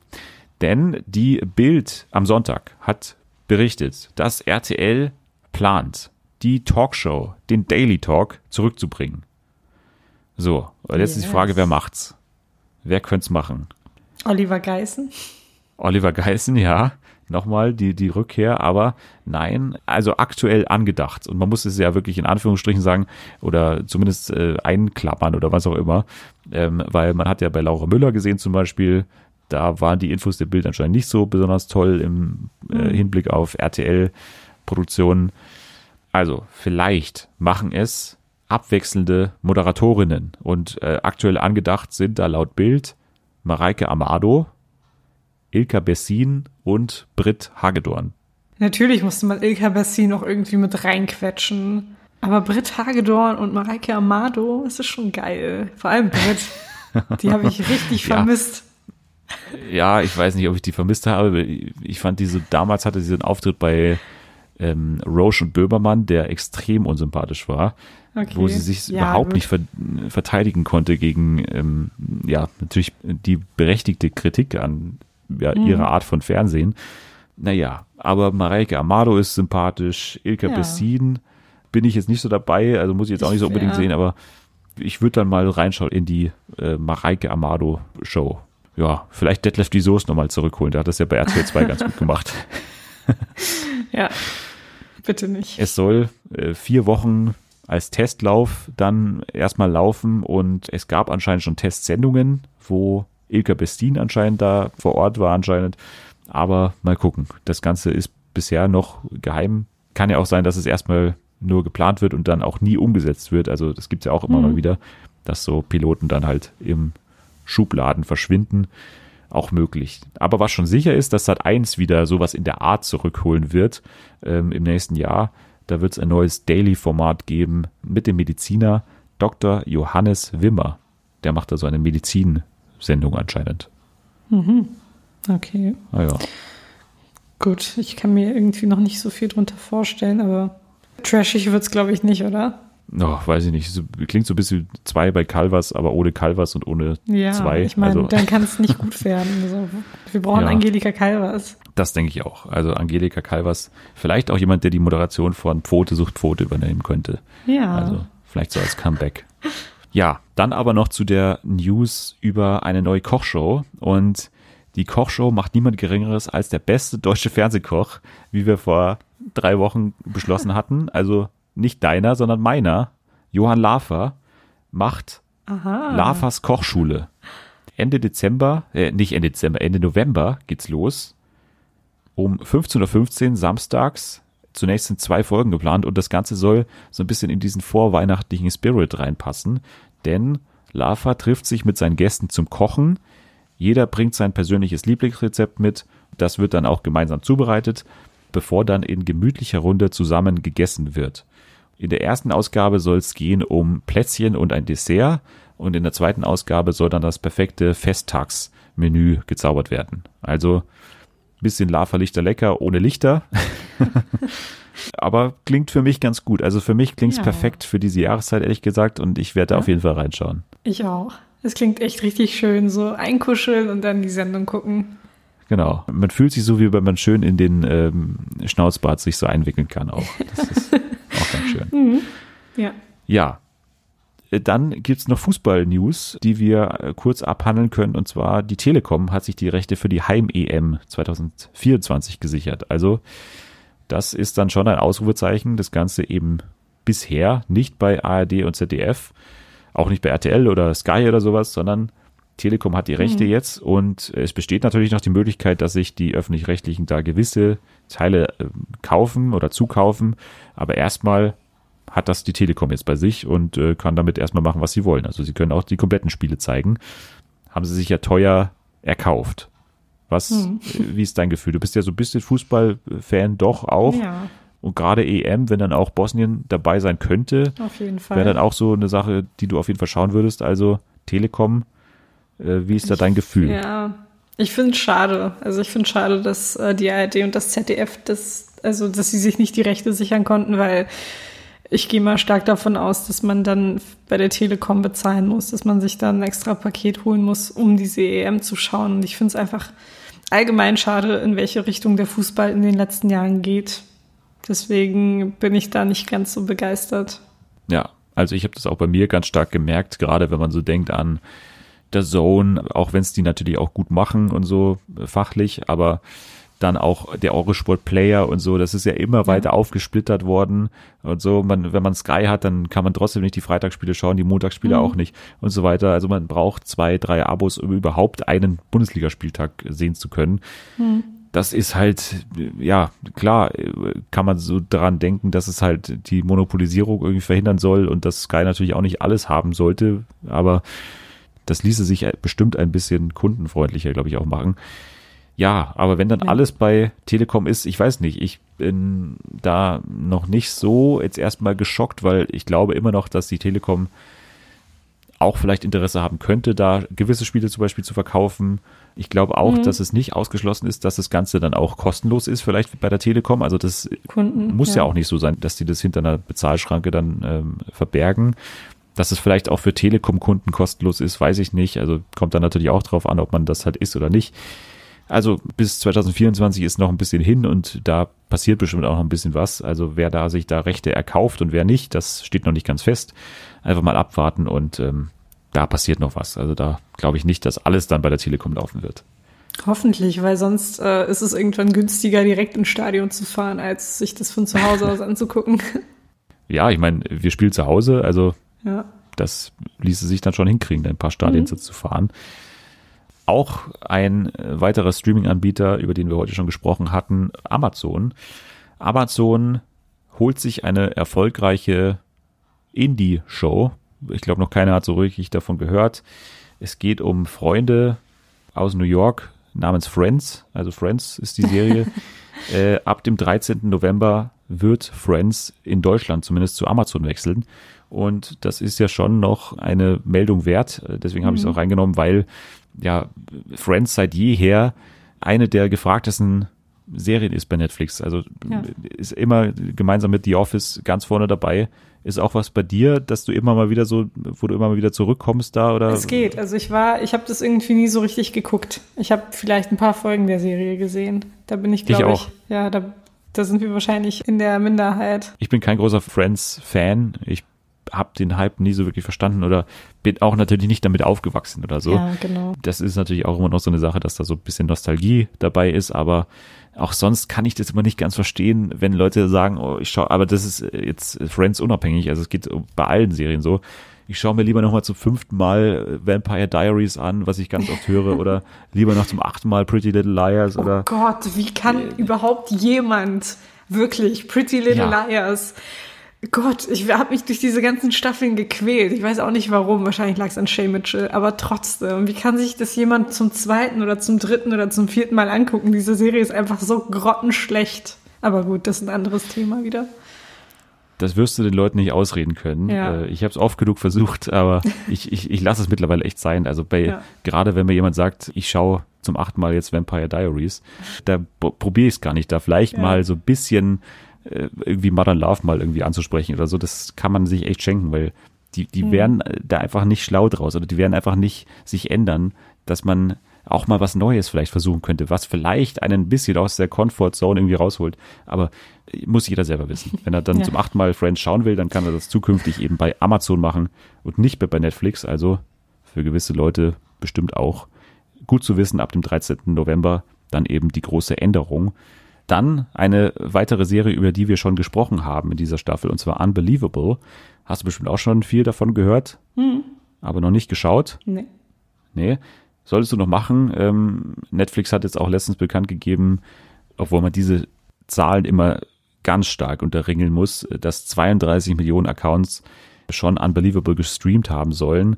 Denn die Bild am Sonntag hat berichtet, dass RTL plant, die Talkshow, den Daily Talk zurückzubringen. So, und jetzt ist die Yes. Frage, wer macht's? Wer könnte machen? Oliver Geißen. Oliver Geißen, ja, nochmal die, die Rückkehr, aber nein, also aktuell angedacht. Und man muss es ja wirklich in Anführungsstrichen sagen oder zumindest äh, einklappern oder was auch immer, ähm, weil man hat ja bei Laura Müller gesehen zum Beispiel, da waren die Infos der Bild anscheinend nicht so besonders toll im äh, Hinblick auf RTL-Produktionen. Also vielleicht machen es abwechselnde Moderatorinnen und äh, aktuell angedacht sind da laut Bild Mareike Amado, Ilka Bessin und Britt Hagedorn. Natürlich musste man Ilka Bessin noch irgendwie mit reinquetschen. Aber Britt Hagedorn und Mareike Amado, das ist schon geil. Vor allem Britt. *laughs* Die habe ich richtig Ja. vermisst. Ja, ich weiß nicht, ob ich die vermisst habe. Ich fand diese, damals hatte sie einen Auftritt bei ähm, Roche und Böbermann, der extrem unsympathisch war, Okay. wo sie sich Ja, überhaupt nicht ver verteidigen konnte gegen, ähm, ja, natürlich die berechtigte Kritik an ja, Mhm. ihrer Art von Fernsehen. Naja, aber Mareike Amado ist sympathisch, Ilka Ja. Bessin bin ich jetzt nicht so dabei, also muss ich jetzt auch nicht so unbedingt Ja. sehen, aber ich würde dann mal reinschauen in die äh, Mareike Amado Show. Ja, vielleicht Detlef die Soße nochmal zurückholen, der hat das ja bei RTL 2 ganz gut gemacht. *laughs* Ja. Bitte nicht. Es soll äh, vier Wochen als Testlauf dann erstmal laufen und es gab anscheinend schon Testsendungen, wo Ilka Bestin anscheinend da vor Ort war anscheinend. Aber mal gucken. Das Ganze ist bisher noch geheim. Kann ja auch sein, dass es erstmal nur geplant wird und dann auch nie umgesetzt wird. Also das gibt's ja auch immer mal wieder, dass so Piloten dann halt im Schubladen verschwinden. Auch möglich. Aber was schon sicher ist, dass Sat 1 wieder sowas in der Art zurückholen wird ähm, im nächsten Jahr. Da wird es ein neues Daily-Format geben mit dem Mediziner Dr. Johannes Wimmer. Der macht da so eine Medizinsendung anscheinend. Okay. Ah ja. Gut, ich kann mir irgendwie noch nicht so viel drunter vorstellen, aber trashig wird's glaube ich, nicht, oder? Oh, weiß ich nicht. Klingt so ein bisschen zwei bei Calvas, aber ohne Calvas und ohne Ja, zwei. ich meine, also, dann *laughs* kann es nicht gut werden. Also, wir brauchen Ja. Angelika Calvas. das denke ich auch. Also Angelika Calvas, vielleicht auch jemand, der die Moderation von Pfote sucht Pfote übernehmen könnte. Ja. Also vielleicht so als Comeback. Ja, dann aber noch zu der News über eine neue Kochshow. Und die Kochshow macht niemand Geringeres als der beste deutsche Fernsehkoch, wie wir vor drei Wochen beschlossen hatten. Also nicht deiner, sondern meiner. Johann Lafer macht Lafers Kochschule. Ende Dezember, äh, nicht Ende Dezember, Ende November geht's los. Um 15.15 Uhr samstags. Zunächst sind zwei Folgen geplant und das Ganze soll so ein bisschen in diesen vorweihnachtlichen Spirit reinpassen. Denn Lava trifft sich mit seinen Gästen zum Kochen. Jeder bringt sein persönliches Lieblingsrezept mit. Das wird dann auch gemeinsam zubereitet, bevor dann in gemütlicher Runde zusammen gegessen wird. In der ersten Ausgabe soll es gehen um Plätzchen und ein Dessert und in der zweiten Ausgabe soll dann das perfekte Festtagsmenü gezaubert werden. Also bisschen Lava-Lichter lecker ohne Lichter. *laughs* Aber klingt für mich ganz gut. Also für mich klingt es Ja. perfekt für diese Jahreszeit, ehrlich gesagt. Und ich werde da auf jeden Fall reinschauen. Ich auch. Es klingt echt richtig schön, so einkuscheln und dann die Sendung gucken. Genau. Man fühlt sich so, wie wenn man schön in den ähm, Schnauzbart sich so einwickeln kann auch. Das ist *laughs* auch ganz schön. Ja. Ja. Dann gibt's noch Fußball-News, die wir äh, kurz abhandeln können. Und zwar die Telekom hat sich die Rechte für die Heim-EM 2024 gesichert. Also das ist dann schon ein Ausrufezeichen. Das Ganze eben bisher nicht bei ARD und ZDF, auch nicht bei RTL oder Sky oder sowas, sondern Telekom hat die Rechte jetzt und es besteht natürlich noch die Möglichkeit, dass sich die öffentlich-rechtlichen da gewisse Teile äh, kaufen oder zukaufen. Aber erstmal hat das die Telekom jetzt bei sich und äh, kann damit erstmal machen, was sie wollen. Also sie können auch die kompletten Spiele zeigen. Haben sie sich ja teuer erkauft. Was, äh, wie ist dein Gefühl? Du bist ja so ein bisschen Fußballfan doch auch. Ja. Und gerade EM, wenn dann auch Bosnien dabei sein könnte, wäre dann auch so eine Sache, die du auf jeden Fall schauen würdest. Also Telekom, äh, wie ist da dein Gefühl? Ja, ich finde es schade. Also ich finde schade, dass äh, die ARD und das ZDF das, also dass sie sich nicht die Rechte sichern konnten, weil ich gehe mal stark davon aus, dass man dann bei der Telekom bezahlen muss, dass man sich dann ein extra Paket holen muss, um diese EM zu schauen. Und ich finde es einfach allgemein schade, in welche Richtung der Fußball in den letzten Jahren geht. Deswegen bin ich da nicht ganz so begeistert. Ja, also ich habe das auch bei mir ganz stark gemerkt, gerade wenn man so denkt an der Zone, auch wenn es die natürlich auch gut machen und so fachlich, aber dann auch der Eurosport Player und so, das ist ja immer weiter aufgesplittert worden und so. Man, wenn man Sky hat, dann kann man trotzdem nicht die Freitagsspiele schauen, die Montagsspiele auch nicht und so weiter. Also man braucht zwei, drei Abos, um überhaupt einen Bundesligaspieltag sehen zu können. Das ist halt, ja, klar, kann man so dran denken, dass es halt die Monopolisierung irgendwie verhindern soll und dass Sky natürlich auch nicht alles haben sollte, aber das ließe sich bestimmt ein bisschen kundenfreundlicher, glaube ich, auch machen. Ja, aber wenn dann alles bei Telekom ist, ich weiß nicht, ich bin da noch nicht so jetzt erstmal geschockt, weil ich glaube immer noch, dass die Telekom auch vielleicht Interesse haben könnte, da gewisse Spiele zum Beispiel zu verkaufen. Ich glaube auch, dass es nicht ausgeschlossen ist, dass das Ganze dann auch kostenlos ist, vielleicht bei der Telekom. Also das Kunden, muss ja. ja. auch nicht so sein, dass die das hinter einer Bezahlschranke dann ähm, verbergen. Dass es vielleicht auch für Telekom-Kunden kostenlos ist, weiß ich nicht. Also kommt dann natürlich auch drauf an, ob man das halt ist oder nicht. Also bis 2024 ist noch ein bisschen hin und da passiert bestimmt auch noch ein bisschen was. Also wer da sich da Rechte erkauft und wer nicht, das steht noch nicht ganz fest. Einfach mal abwarten und ähm, da passiert noch was. Also da glaube ich nicht, dass alles dann bei der Telekom laufen wird. Hoffentlich, weil sonst äh, ist es irgendwann günstiger, direkt ins Stadion zu fahren, als sich das von zu Hause aus *laughs* anzugucken. Ja, ich meine, wir spielen zu Hause, also ja. das ließe sich dann schon hinkriegen, ein paar Stadien mhm. zu fahren. Auch ein äh, weiterer Streaming-Anbieter, über den wir heute schon gesprochen hatten, Amazon. Amazon holt sich eine erfolgreiche Indie-Show. Ich glaube, noch keiner hat so richtig davon gehört. Es geht um Freunde aus New York namens Friends. Also Friends ist die Serie. *laughs* äh, ab dem 13. November wird Friends in Deutschland zumindest zu Amazon wechseln. Und das ist ja schon noch eine Meldung wert. Deswegen habe ich es auch reingenommen, weil ja Friends seit jeher eine der gefragtesten Serien ist bei Netflix. Also Ja. ist immer gemeinsam mit The Office ganz vorne dabei. Ist auch was bei dir, dass du immer mal wieder so, wo du immer mal wieder zurückkommst da oder? Es geht. Also ich war, ich habe das irgendwie nie so richtig geguckt. Ich habe vielleicht ein paar Folgen der Serie gesehen. Da bin ich, glaube ich, auch. ja, da, da sind wir wahrscheinlich in der Minderheit. Ich bin kein großer Friends-Fan. Ich habe den Hype nie so wirklich verstanden oder bin auch natürlich nicht damit aufgewachsen oder so. Ja, genau. Das ist natürlich auch immer noch so eine Sache, dass da so ein bisschen Nostalgie dabei ist, aber auch sonst kann ich das immer nicht ganz verstehen, wenn Leute sagen, oh, ich schaue, aber das ist jetzt Friends unabhängig, also es geht bei allen Serien so. Ich schaue mir lieber nochmal zum fünften Mal Vampire Diaries an, was ich ganz oft höre, oder *laughs* lieber noch zum achten Mal Pretty Little Liars oder Oh Gott, wie kann überhaupt jemand wirklich Pretty Little Ja. Liars? Gott, ich habe mich durch diese ganzen Staffeln gequält. Ich weiß auch nicht warum. Wahrscheinlich lag es an Shay Mitchell. Aber trotzdem, wie kann sich das jemand zum zweiten oder zum dritten oder zum vierten Mal angucken? Diese Serie ist einfach so grottenschlecht. Aber gut, das ist ein anderes Thema wieder. das wirst du den Leuten nicht ausreden können. Ja. Äh, Ich habe es oft genug versucht, aber *laughs* ich, ich, ich lasse es mittlerweile echt sein. Also bei Ja. gerade wenn mir jemand sagt, ich schaue zum achten Mal jetzt Vampire Diaries, da probiere ich es gar nicht, da vielleicht Ja. mal so ein bisschen irgendwie Modern Love mal irgendwie anzusprechen oder so. Das kann man sich echt schenken, weil die, die Mhm. werden äh, da einfach nicht schlau draus oder die werden einfach nicht sich ändern, dass man auch mal was Neues vielleicht versuchen könnte, was vielleicht einen ein bisschen aus der Comfortzone irgendwie rausholt. Aber äh, muss jeder selber wissen. Wenn er dann Ja. zum achten Mal Friends schauen will, dann kann er das zukünftig eben bei Amazon machen und nicht mehr bei Netflix. Also für gewisse Leute bestimmt auch gut zu wissen, ab dem 13. November dann eben die große Änderung. Dann eine weitere Serie, über die wir schon gesprochen haben in dieser Staffel, und zwar Unbelievable. Hast du bestimmt auch schon viel davon gehört, aber noch nicht geschaut. Nee. Nee, solltest du noch machen. Ähm, Netflix hat jetzt auch letztens bekannt gegeben, obwohl man diese Zahlen immer ganz stark unterringeln muss, dass 32 Millionen Accounts schon Unbelievable gestreamt haben sollen.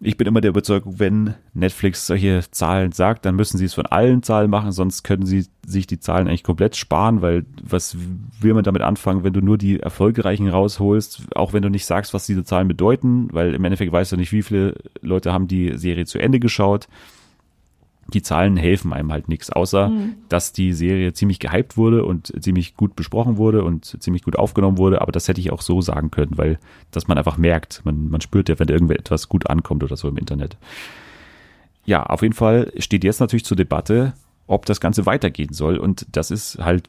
Ich bin immer der Überzeugung, wenn Netflix solche Zahlen sagt, dann müssen sie es von allen Zahlen machen, sonst können sie sich die Zahlen eigentlich komplett sparen, weil was will man damit anfangen, wenn du nur die Erfolgreichen rausholst, auch wenn du nicht sagst, was diese Zahlen bedeuten, weil im Endeffekt weißt du nicht, wie viele Leute haben die Serie zu Ende geschaut die Zahlen helfen einem halt nichts, außer mhm. dass die Serie ziemlich gehypt wurde und ziemlich gut besprochen wurde und ziemlich gut aufgenommen wurde. Aber das hätte ich auch so sagen können, weil dass man einfach merkt, man, man spürt ja, wenn irgendetwas gut ankommt oder so im Internet. Ja, auf jeden Fall steht jetzt natürlich zur Debatte, ob das Ganze weitergehen soll. Und das ist halt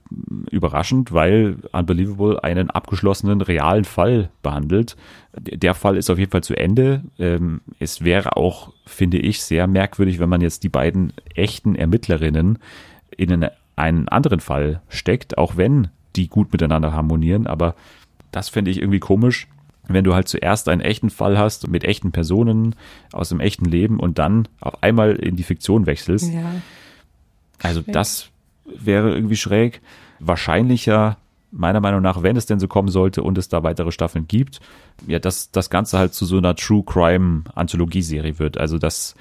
überraschend, weil Unbelievable einen abgeschlossenen realen Fall behandelt. Der Fall ist auf jeden Fall zu Ende. Ähm, es wäre auch, finde ich, sehr merkwürdig, wenn man jetzt die beiden echten Ermittlerinnen in einen anderen Fall steckt, auch wenn die gut miteinander harmonieren. Aber das fände ich irgendwie komisch wenn du halt zuerst einen echten Fall hast mit echten Personen aus dem echten Leben und dann auf einmal in die Fiktion wechselst. Ja. Also schräg. das wäre irgendwie schräg. Wahrscheinlicher, meiner Meinung nach, wenn es denn so kommen sollte und es da weitere Staffeln gibt, ja, dass das Ganze halt zu so einer True Crime Anthologieserie wird. Also dass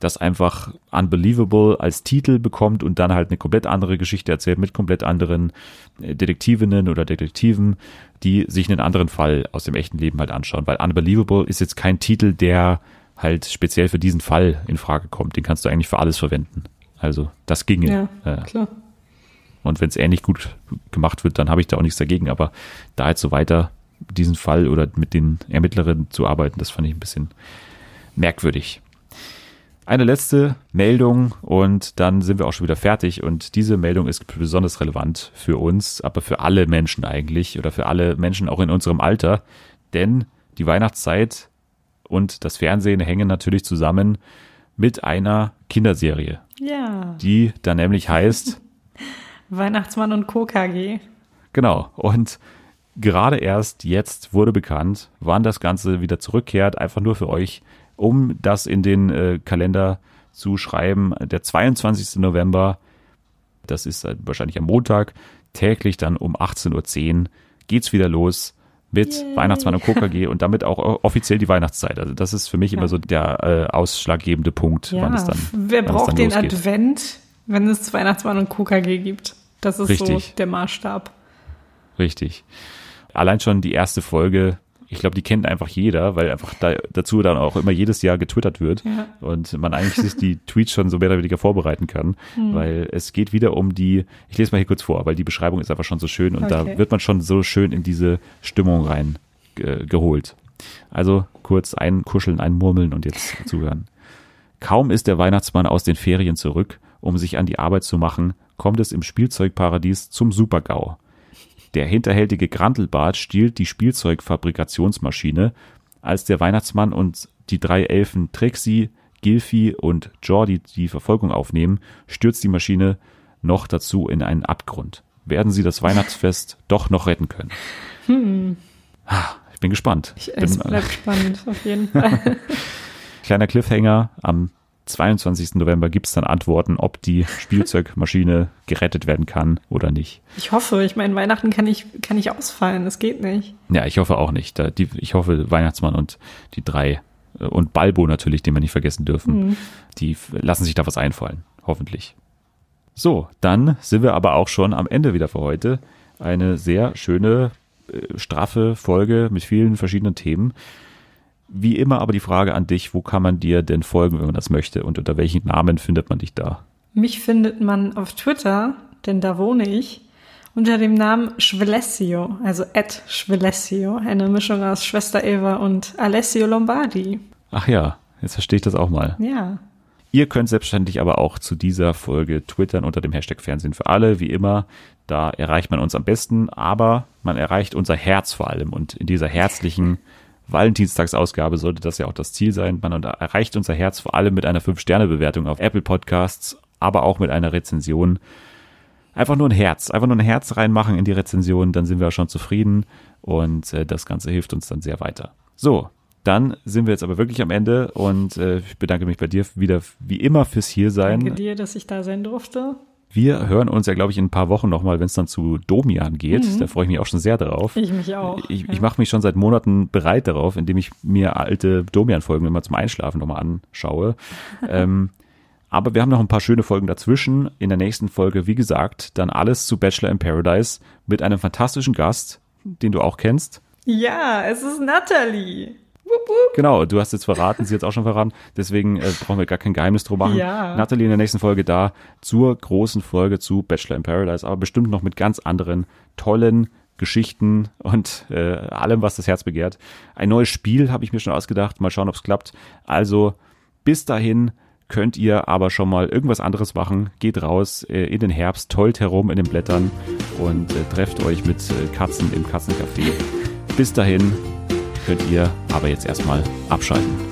das einfach Unbelievable als Titel bekommt und dann halt eine komplett andere Geschichte erzählt mit komplett anderen äh, Detektivinnen oder Detektiven, die sich einen anderen Fall aus dem echten Leben halt anschauen. Weil Unbelievable ist jetzt kein Titel, der halt speziell für diesen Fall in Frage kommt. Den kannst du eigentlich für alles verwenden. Also das ginge. Ja, äh, klar. Und wenn es ähnlich gut gemacht wird, dann habe ich da auch nichts dagegen. Aber da jetzt so weiter diesen Fall oder mit den Ermittlerinnen zu arbeiten, das fand ich ein bisschen merkwürdig. Eine letzte Meldung und dann sind wir auch schon wieder fertig. Und diese Meldung ist besonders relevant für uns, aber für alle Menschen eigentlich oder für alle Menschen auch in unserem Alter. Denn die Weihnachtszeit und das Fernsehen hängen natürlich zusammen mit einer Kinderserie. Ja. Die dann nämlich heißt *laughs* Weihnachtsmann und Co. KG. Genau. Und gerade erst jetzt wurde bekannt, wann das Ganze wieder zurückkehrt. Einfach nur für euch, um das in den äh, Kalender zu schreiben. Der 22. November, das ist wahrscheinlich am Montag, täglich dann um 18.10 Uhr geht's wieder los mit Yay. Weihnachtsmann und KKG und damit auch offiziell die Weihnachtszeit. Also das ist für mich ja. immer so der äh, ausschlaggebende Punkt, ja. wann es dann Wer braucht den losgeht. Advent, wenn es Weihnachtsmann und KKG gibt? Das ist Richtig. so der Maßstab. Richtig. Allein schon die erste Folge ich glaube, die kennt einfach jeder, weil einfach da, dazu dann auch immer jedes Jahr getwittert wird ja. und man eigentlich sich die *laughs* Tweets schon so mehr oder weniger vorbereiten kann, mhm. weil es geht wieder um die, ich lese mal hier kurz vor, weil die Beschreibung ist einfach schon so schön und okay. da wird man schon so schön in diese Stimmung rein äh, geholt. Also kurz einkuscheln, einmurmeln und jetzt zuhören. Kaum ist der Weihnachtsmann aus den Ferien zurück, um sich an die Arbeit zu machen, kommt es im Spielzeugparadies zum Supergau. Der hinterhältige Grantelbart stiehlt die Spielzeugfabrikationsmaschine, als der Weihnachtsmann und die drei Elfen Trixie, Gilfi und Jordi die Verfolgung aufnehmen, stürzt die Maschine noch dazu in einen Abgrund. Werden sie das Weihnachtsfest doch noch retten können? Hm. Ah, ich bin gespannt. Ich, es bin, bleibt *laughs* spannend, auf jeden Fall. Kleiner Cliffhanger am 22. November gibt es dann Antworten, ob die Spielzeugmaschine *laughs* gerettet werden kann oder nicht. Ich hoffe, ich meine, Weihnachten kann ich, kann ich ausfallen, das geht nicht. Ja, ich hoffe auch nicht. Da, die, ich hoffe, Weihnachtsmann und die drei äh, und Balbo natürlich, den wir nicht vergessen dürfen, mhm. die lassen sich da was einfallen, hoffentlich. So, dann sind wir aber auch schon am Ende wieder für heute. Eine sehr schöne, äh, straffe Folge mit vielen verschiedenen Themen. Wie immer aber die Frage an dich, wo kann man dir denn folgen, wenn man das möchte und unter welchen Namen findet man dich da? Mich findet man auf Twitter, denn da wohne ich, unter dem Namen Schwelessio, also Ed Schwelessio, eine Mischung aus Schwester Eva und Alessio Lombardi. Ach ja, jetzt verstehe ich das auch mal. Ja. Ihr könnt selbstverständlich aber auch zu dieser Folge twittern unter dem Hashtag Fernsehen für alle, wie immer. Da erreicht man uns am besten, aber man erreicht unser Herz vor allem. Und in dieser herzlichen Valentinstagsausgabe sollte das ja auch das Ziel sein. Man erreicht unser Herz vor allem mit einer 5-Sterne-Bewertung auf Apple Podcasts, aber auch mit einer Rezension. Einfach nur ein Herz, einfach nur ein Herz reinmachen in die Rezension, dann sind wir schon zufrieden und äh, das Ganze hilft uns dann sehr weiter. So, dann sind wir jetzt aber wirklich am Ende und äh, ich bedanke mich bei dir wieder wie immer fürs Hiersein. Danke dir, dass ich da sein durfte. Wir hören uns ja, glaube ich, in ein paar Wochen nochmal, wenn es dann zu Domian geht. Mhm. Da freue ich mich auch schon sehr darauf. Ich mich auch. Ich, ja. ich mache mich schon seit Monaten bereit darauf, indem ich mir alte Domian-Folgen immer zum Einschlafen nochmal anschaue. *laughs* ähm, aber wir haben noch ein paar schöne Folgen dazwischen. In der nächsten Folge, wie gesagt, dann alles zu Bachelor in Paradise mit einem fantastischen Gast, den du auch kennst. Ja, es ist Natalie. Genau, du hast jetzt verraten, sie hat auch schon verraten, deswegen äh, brauchen wir gar kein Geheimnis drum machen. Ja. Natalie in der nächsten Folge da zur großen Folge zu Bachelor in Paradise, aber bestimmt noch mit ganz anderen tollen Geschichten und äh, allem, was das Herz begehrt. Ein neues Spiel habe ich mir schon ausgedacht, mal schauen, ob es klappt. Also bis dahin könnt ihr aber schon mal irgendwas anderes machen. Geht raus äh, in den Herbst, tollt herum in den Blättern und äh, trefft euch mit äh, Katzen im Katzencafé. Bis dahin, könnt ihr aber jetzt erstmal abschalten.